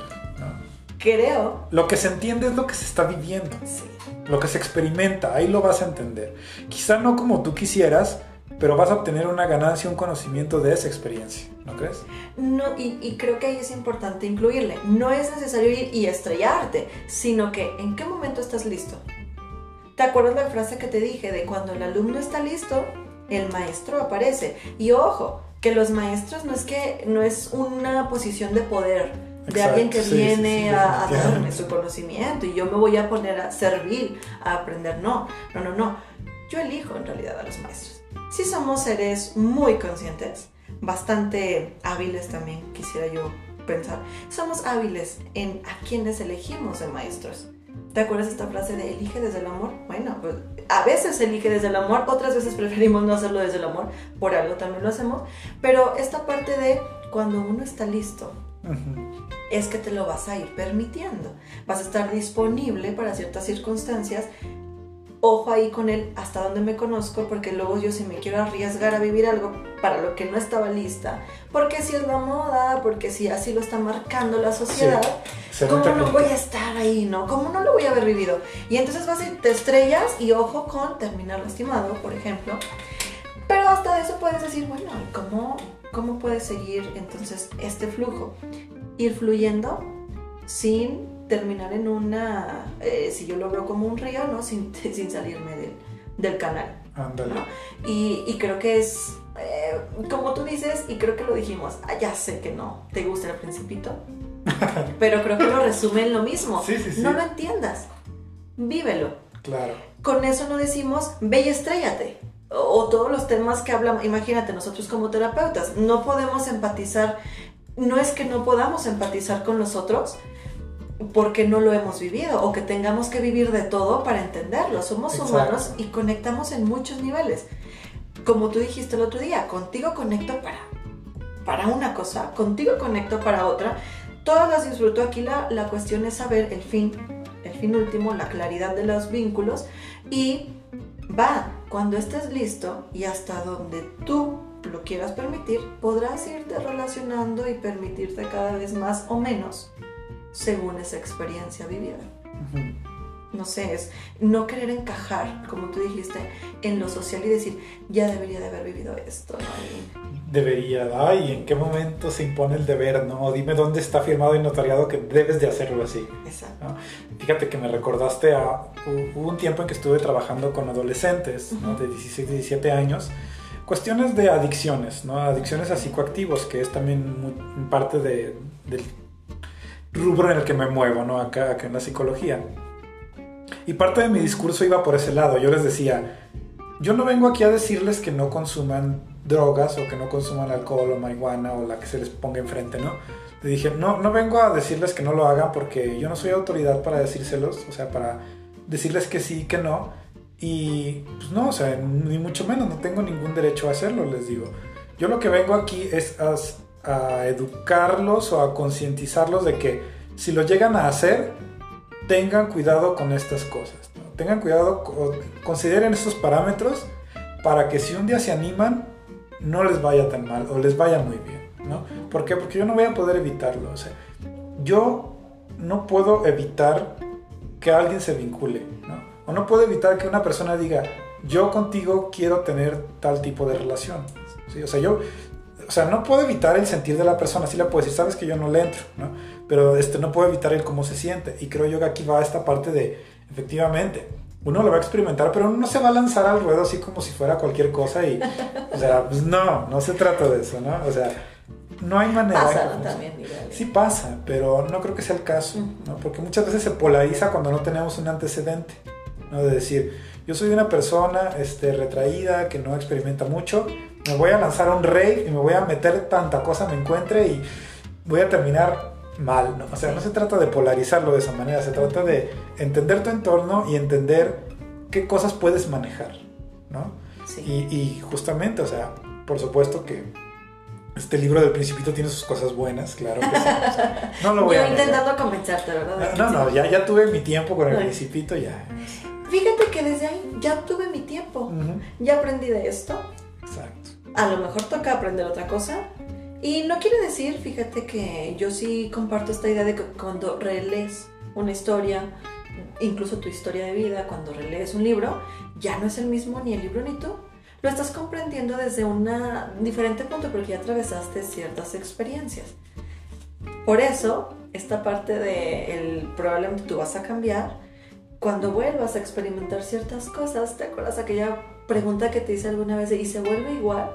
Speaker 2: Creo.
Speaker 1: Lo que se entiende es lo que se está viviendo. Sí. Lo que se experimenta, ahí lo vas a entender. Quizá no como tú quisieras, pero vas a obtener una ganancia, un conocimiento de esa experiencia, ¿no crees?
Speaker 2: No, y, y, creo que ahí es importante incluirle. No es necesario ir y estrellarte, sino que en qué momento estás listo. ¿Te acuerdas la frase que te dije de cuando el alumno está listo, el maestro aparece? Y ojo, que los maestros no es que no es una posición de poder de alguien que viene a, darme su conocimiento y yo me voy a poner a servir, a aprender. No, no, no, no. Yo elijo en realidad a los maestros. Si somos seres muy conscientes, bastante hábiles también, quisiera yo pensar, somos hábiles en a quienes elegimos de maestros. ¿Te acuerdas esta frase de elige desde el amor? Bueno, pues a veces elige desde el amor, otras veces preferimos no hacerlo desde el amor, por algo también lo hacemos, pero esta parte de cuando uno está listo, es que te lo vas a ir permitiendo, vas a estar disponible para ciertas circunstancias ojo ahí con él hasta donde me conozco, porque luego yo si me quiero arriesgar a vivir algo para lo que no estaba lista, porque si es la moda, porque si así lo está marcando la sociedad, ¿cómo no voy a estar ahí, no? ¿Cómo no lo voy a haber vivido? Y entonces vas y te estrellas y ojo con terminar lastimado, por ejemplo. Pero hasta eso puedes decir, bueno, ¿cómo, cómo puedes seguir entonces este flujo? Ir fluyendo sin terminar en una, eh, si yo lo veo como un río, ¿no? Sin, sin salirme del, del canal. Y, y, creo que es, eh, como tú dices, y creo que lo dijimos, ah, ya sé que no te gusta el principito, pero creo que lo resume en lo mismo. No lo entiendas, vívelo.
Speaker 1: Claro.
Speaker 2: Con eso no decimos, ve y estrellate. O todos los temas que hablamos, imagínate, nosotros como terapeutas, no podemos empatizar, no es que no podamos empatizar con los otros, porque no lo hemos vivido o que tengamos que vivir de todo para entenderlo. Somos humanos y conectamos en muchos niveles. Como tú dijiste el otro día, contigo conecto para, para una cosa, contigo conecto para otra. Todas las disfruto. Aquí la, la cuestión es saber el fin, el fin último, la claridad de los vínculos y va, cuando estés listo y hasta donde tú lo quieras permitir, podrás irte relacionando y permitirte cada vez más o menos según esa experiencia vivida. No sé, es no querer encajar, como tú dijiste, en lo social y decir, ya debería de haber vivido esto.
Speaker 1: Debería, ay, ¿en qué momento se impone el deber? No, dime dónde está firmado y notariado que debes de hacerlo así.
Speaker 2: Exacto.
Speaker 1: fíjate que me recordaste a hubo un tiempo en que estuve trabajando con adolescentes de 16, 17 años, cuestiones de adicciones, ¿no? adicciones a psicoactivos, que es también parte de, del rubro en el que me muevo, ¿no? acá, acá en la psicología. Y parte de mi discurso iba por ese lado. Yo les decía, yo no vengo aquí a decirles que no consuman drogas o que no consuman alcohol o marihuana o la que se les ponga enfrente, ¿no? Le dije, no, no vengo a decirles que no lo hagan porque yo no soy autoridad para decírselos, o sea, para decirles que sí, que no. Y pues no, o sea, ni mucho menos, no tengo ningún derecho a hacerlo, les digo. Yo lo que vengo aquí es a, educarlos o a concientizarlos de que si lo llegan a hacer, tengan cuidado con estas cosas. Tengan cuidado, consideren estos parámetros para que si un día se animan, no les vaya tan mal o les vaya muy bien. ¿no? ¿Por qué? Porque yo no voy a poder evitarlo. O sea, yo no puedo evitar que alguien se vincule, ¿no? O no puedo evitar que una persona diga, yo contigo quiero tener tal tipo de relación. ¿sí? O sea, yo, o sea, no puedo evitar el sentir de la persona, sí le puedo decir, sabes que yo no le entro, ¿no? Pero este, no puedo evitar el cómo se siente. Y creo yo que aquí va esta parte de, efectivamente, uno lo va a experimentar, pero uno no se va a lanzar al ruedo así como si fuera cualquier cosa y, o sea, pues no, no se trata de eso, ¿no? O sea, no hay manera.
Speaker 2: Pasa también,
Speaker 1: Sí pasa, pero no creo que sea el caso, ¿no? Porque muchas veces se polariza cuando no tenemos un antecedente, ¿no? De decir, yo soy una persona este, retraída, que no experimenta mucho, me voy a lanzar a un rey y me voy a meter tanta cosa me encuentre y voy a terminar mal, ¿no? O sea, no se trata de polarizarlo de esa manera, se trata de entender tu entorno y entender qué cosas puedes manejar, ¿no? Sí. Y, y justamente, o sea, por supuesto que este libro del Principito tiene sus cosas buenas, claro que sí.
Speaker 2: No lo voy Yo intentando convencerte, ¿verdad?
Speaker 1: No, no, ya, ya tuve mi tiempo con el Principito, ya.
Speaker 2: Fíjate que desde ahí ya tuve mi tiempo. Ya aprendí de esto. A lo mejor toca aprender otra cosa. Y no quiere decir, fíjate que yo sí comparto esta idea de que cuando relees una historia, incluso tu historia de vida, cuando relees un libro, ya no es el mismo ni el libro ni tú lo estás comprendiendo desde un diferente punto porque ya atravesaste ciertas experiencias. Por eso, esta parte del de probablemente tú vas a cambiar, cuando vuelvas a experimentar ciertas cosas, ¿te acuerdas aquella pregunta que te hice alguna vez y se vuelve igual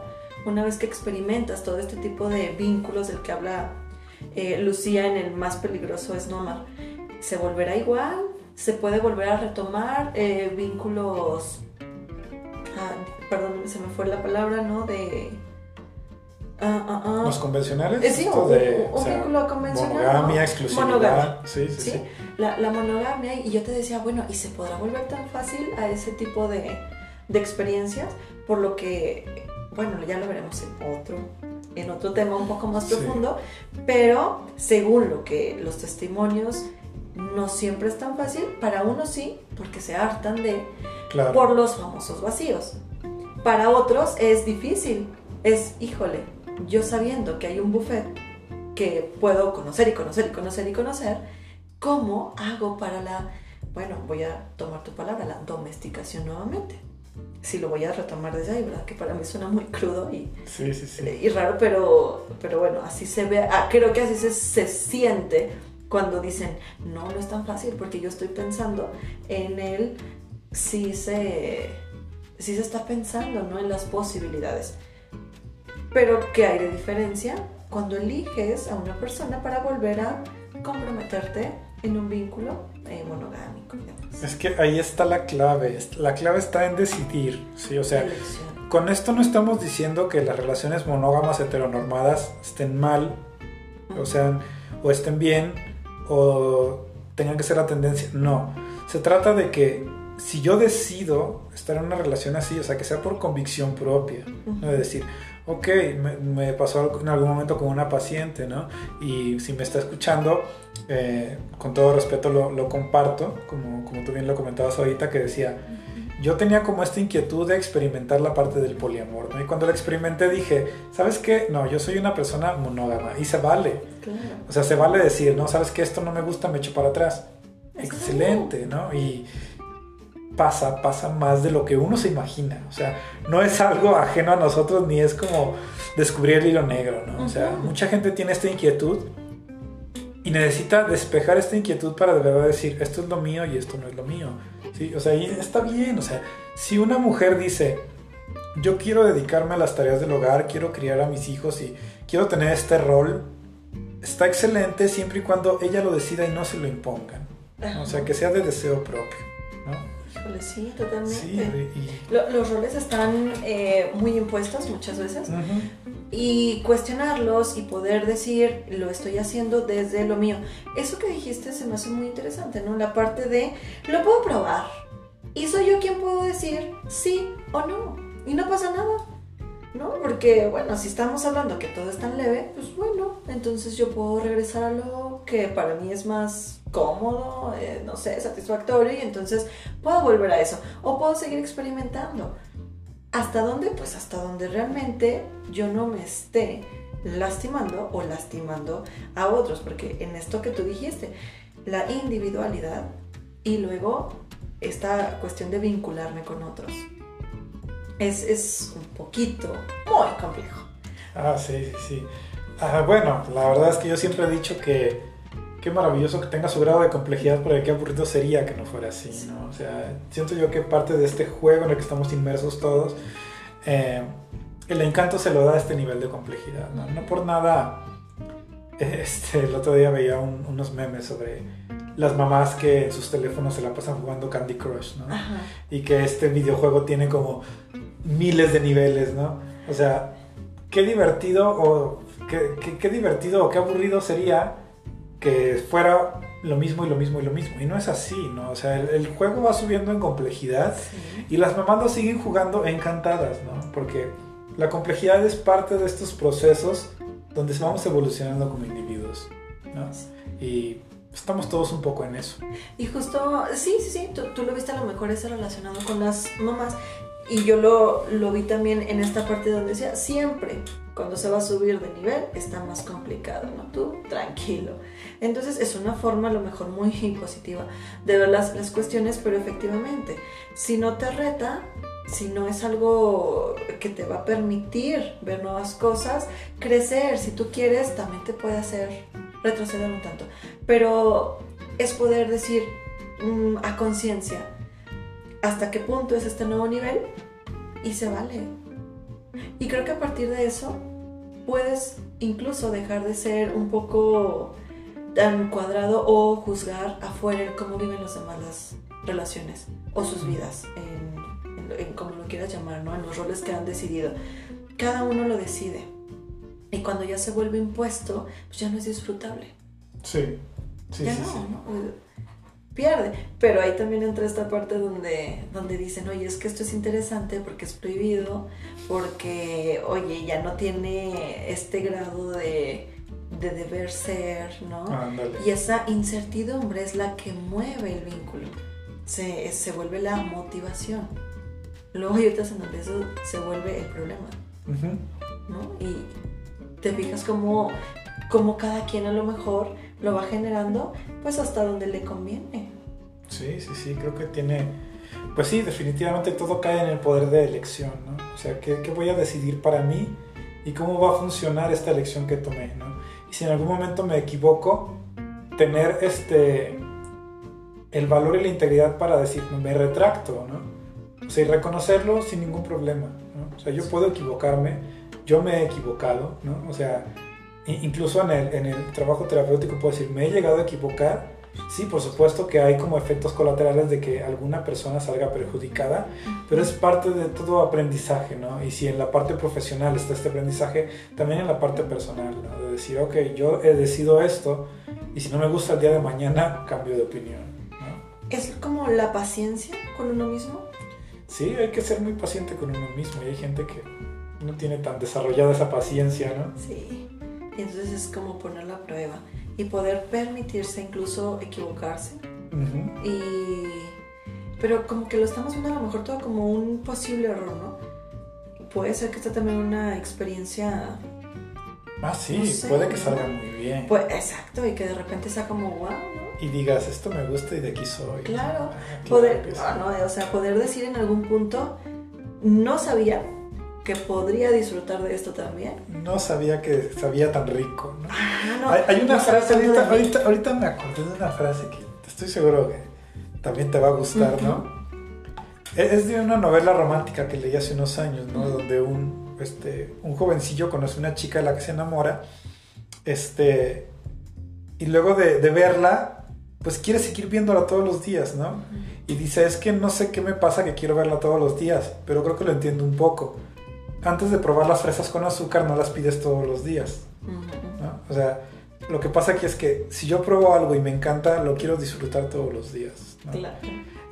Speaker 2: una vez que experimentas todo este tipo de vínculos del que habla eh, Lucía en el más peligroso es Nomar? ¿Se volverá igual? ¿Se puede volver a retomar eh, vínculos perdón, se me fue la palabra, ¿no? De...
Speaker 1: Ah, ah, ah. ¿Los convencionales?
Speaker 2: Eh, sí, un, de, vínculo convencional.
Speaker 1: Monogamia, exclusividad. Monogamia. Sí, sí, sí.
Speaker 2: La, la, monogamia, y yo te decía, bueno, ¿y se podrá volver tan fácil a ese tipo de, de experiencias? Por lo que, bueno, ya lo veremos en otro, en otro tema un poco más profundo, pero según lo que los testimonios no siempre es tan fácil, para unos sí, porque se hartan de por los famosos vacíos. Para otros es difícil, es, híjole, yo sabiendo que hay un buffet que puedo conocer y conocer y conocer y conocer, ¿cómo hago para la, bueno, voy a tomar tu palabra, la domesticación nuevamente? Si lo voy a retomar desde ahí, ¿verdad? Que para mí suena muy crudo y, y raro, pero, pero bueno, así se ve, ah, creo que así se, se siente cuando dicen, no, no es tan fácil, porque yo estoy pensando en el sí se, sí se está pensando ¿no? en las posibilidades. Pero ¿qué hay de diferencia cuando eliges a una persona para volver a comprometerte en un vínculo eh, monogámico?
Speaker 1: Es que ahí está la clave. La clave está en decidir. ¿sí? O sea, con esto no estamos diciendo que las relaciones monógamas heteronormadas estén mal, o sea, o estén bien, o tengan que ser la tendencia. No. Se trata de que si yo decido estar en una relación así, o sea, que sea por convicción propia, ¿no? De decir, ok, me, pasó en algún momento con una paciente, ¿no? Y si me está escuchando, eh, con todo respeto lo, comparto, como, como tú bien lo comentabas ahorita, que decía, yo tenía como esta inquietud de experimentar la parte del poliamor, ¿no? Y cuando lo experimenté dije, ¿sabes qué? No, yo soy una persona monógama y se vale. O sea, se vale decir, no, ¿sabes qué? Esto no me gusta, me echo para atrás. Excelente, ¿no? Y pasa, pasa más de lo que uno se imagina. O sea, no es algo ajeno a nosotros ni es como descubrir el hilo negro, ¿no? O sea, mucha gente tiene esta inquietud y necesita despejar esta inquietud para de verdad decir, esto es lo mío y esto no es lo mío. ¿Sí? O sea, y está bien. O sea, si una mujer dice, yo quiero dedicarme a las tareas del hogar, quiero criar a mis hijos y quiero tener este rol, está excelente siempre y cuando ella lo decida y no se lo impongan. O sea, que sea de deseo propio.
Speaker 2: Sí, totalmente. los roles están eh, muy impuestos muchas veces. Y cuestionarlos y poder decir, lo estoy haciendo desde lo mío. Eso que dijiste se me hace muy interesante, ¿no? La parte de, lo puedo probar. Y soy yo quien puedo decir sí o no. Y no pasa nada. ¿no? Porque, bueno, si estamos hablando que todo es tan leve, pues bueno, entonces yo puedo regresar a lo que para mí es más cómodo, eh, no sé, satisfactorio, y entonces puedo volver a eso. O puedo seguir experimentando. ¿Hasta dónde? Pues hasta donde realmente yo no me esté lastimando o lastimando a otros, porque en esto que tú dijiste, la individualidad y luego esta cuestión de vincularme con otros es, un poquito muy complejo.
Speaker 1: Ah, sí, sí, sí. Ah, bueno, la verdad es que yo siempre he dicho que qué maravilloso que tenga su grado de complejidad, pero qué aburrido sería que no fuera así, ¿no? O sea, siento yo que parte de este juego en el que estamos inmersos todos, eh, el encanto se lo da a este nivel de complejidad, ¿no? No por nada, este, el otro día veía unos memes sobre las mamás que en sus teléfonos se la pasan jugando Candy Crush, ¿no? Y que este videojuego tiene como miles de niveles, ¿no? O sea, qué divertido o qué, divertido o qué aburrido sería que fuera lo mismo y lo mismo y lo mismo. Y no es así, ¿no? O sea, el, juego va subiendo en complejidad y las mamás lo siguen jugando encantadas, ¿no? Porque la complejidad es parte de estos procesos donde vamos evolucionando como individuos, ¿no? Y estamos todos un poco en eso.
Speaker 2: Y justo, sí, sí, sí, tú, tú, lo viste a lo mejor ese relacionado con las mamás. Y yo lo, lo, vi también en esta parte donde decía, siempre cuando se va a subir de nivel está más complicado, ¿no? Tú tranquilo. Entonces es una forma a lo mejor muy positiva de ver las, las cuestiones, pero efectivamente, si no te reta, si no es algo que te va a permitir ver nuevas cosas, crecer, si tú quieres, también te puede hacer retroceder un tanto. Pero es poder decir mm, a conciencia, hasta qué punto es este nuevo nivel y se vale. Y creo que a partir de eso puedes incluso dejar de ser un poco tan cuadrado o juzgar afuera cómo viven los demás las relaciones o sus vidas, en, como lo quieras llamar, ¿no? en los roles que han decidido. Cada uno lo decide. Y cuando ya se vuelve impuesto, pues ya no es disfrutable.
Speaker 1: Sí, sí,
Speaker 2: ya
Speaker 1: sí,
Speaker 2: no, ¿no? pierde. Pero ahí también entra esta parte donde, donde dicen, oye, es que esto es interesante porque es prohibido, porque, oye, ya no tiene este grado de, de deber ser, ¿no? y esa incertidumbre es la que mueve el vínculo, se, se vuelve la motivación. Luego hay otras en donde eso se vuelve el problema, ¿no? Y te fijas como, como cada quien a lo mejor lo va generando pues hasta donde le conviene.
Speaker 1: Sí, sí, sí, creo que tiene, pues sí, definitivamente todo cae en el poder de elección, ¿no? O sea, ¿qué, qué voy a decidir para mí y cómo va a funcionar esta elección que tomé, ¿no? Y si en algún momento me equivoco, tener este, el valor y la integridad para decir, me retracto, ¿no? O sea, y reconocerlo sin ningún problema, ¿no? O sea, yo puedo equivocarme, yo me he equivocado, ¿no? O sea, incluso en el, en el trabajo terapéutico puedo decir, me he llegado a equivocar. Sí, por supuesto que hay como efectos colaterales de que alguna persona salga perjudicada, pero es parte de todo aprendizaje, ¿no? Y si en la parte profesional está este aprendizaje, también en la parte personal, ¿no? De decir, ok, yo he decidido esto y si no me gusta el día de mañana, cambio de opinión, ¿no?
Speaker 2: ¿Es como la paciencia con uno mismo?
Speaker 1: Sí, hay que ser muy paciente con uno mismo y hay gente que no tiene tan desarrollada esa paciencia, ¿no?
Speaker 2: Sí. Y entonces es como ponerlo a prueba y poder permitirse incluso equivocarse. y, pero como que lo estamos viendo a lo mejor todo como un posible error, ¿no? Puede ser que esta también una experiencia...
Speaker 1: Ah, sí, puede que salga muy bien.
Speaker 2: Pues, exacto, y que de repente sea como wow, ¿no?
Speaker 1: Y digas, esto me gusta y de aquí soy.
Speaker 2: Claro, ah, poder, ah, no, o sea, poder decir en algún punto, no sabía, que podría disfrutar de esto también.
Speaker 1: No sabía que sabía tan rico. ¿no?
Speaker 2: Ah, no,
Speaker 1: hay, hay una
Speaker 2: no
Speaker 1: frase, ahorita, ahorita, ahorita me acordé de una frase que estoy seguro que también te va a gustar, ¿no? Es es de una novela romántica que leí hace unos años, ¿no? Donde un, este, un jovencillo conoce a una chica de la que se enamora, este, y luego de, de verla, pues quiere seguir viéndola todos los días, ¿no? Y dice, es que no sé qué me pasa que quiero verla todos los días, pero creo que lo entiendo un poco. Antes de probar las fresas con azúcar, no las pides todos los días. ¿no? O sea, lo que pasa aquí es que si yo pruebo algo y me encanta, lo quiero disfrutar todos los días, ¿no?
Speaker 2: Claro.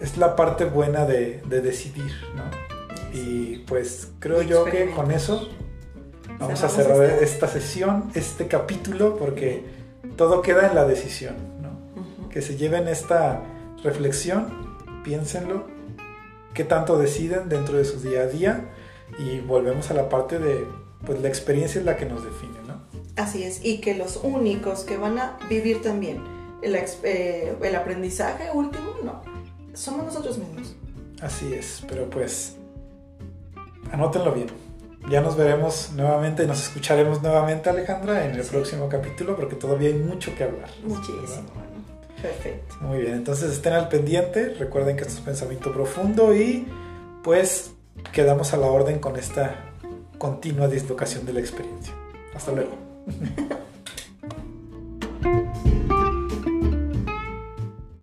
Speaker 1: Es la parte buena de, de decidir, ¿no? Y pues creo yo que con eso vamos a cerrar
Speaker 2: este.
Speaker 1: esta sesión, este capítulo, porque todo queda en la decisión, ¿no? Que se lleven esta reflexión, piénsenlo, qué tanto deciden dentro de su día a día y volvemos a la parte de, pues la experiencia es la que nos define, ¿no?
Speaker 2: Así es, y que los únicos que van a vivir también el, eh, el aprendizaje último, no, somos nosotros mismos.
Speaker 1: Así es, pero pues anótenlo bien. Ya nos veremos nuevamente, nos escucharemos nuevamente Alejandra en el
Speaker 2: Sí.
Speaker 1: próximo capítulo porque todavía hay mucho que hablar.
Speaker 2: Muchísimo. Perfecto.
Speaker 1: Muy bien, entonces estén al pendiente, recuerden que esto es pensamiento profundo y pues quedamos a la orden con esta continua dislocación de la experiencia. Hasta luego.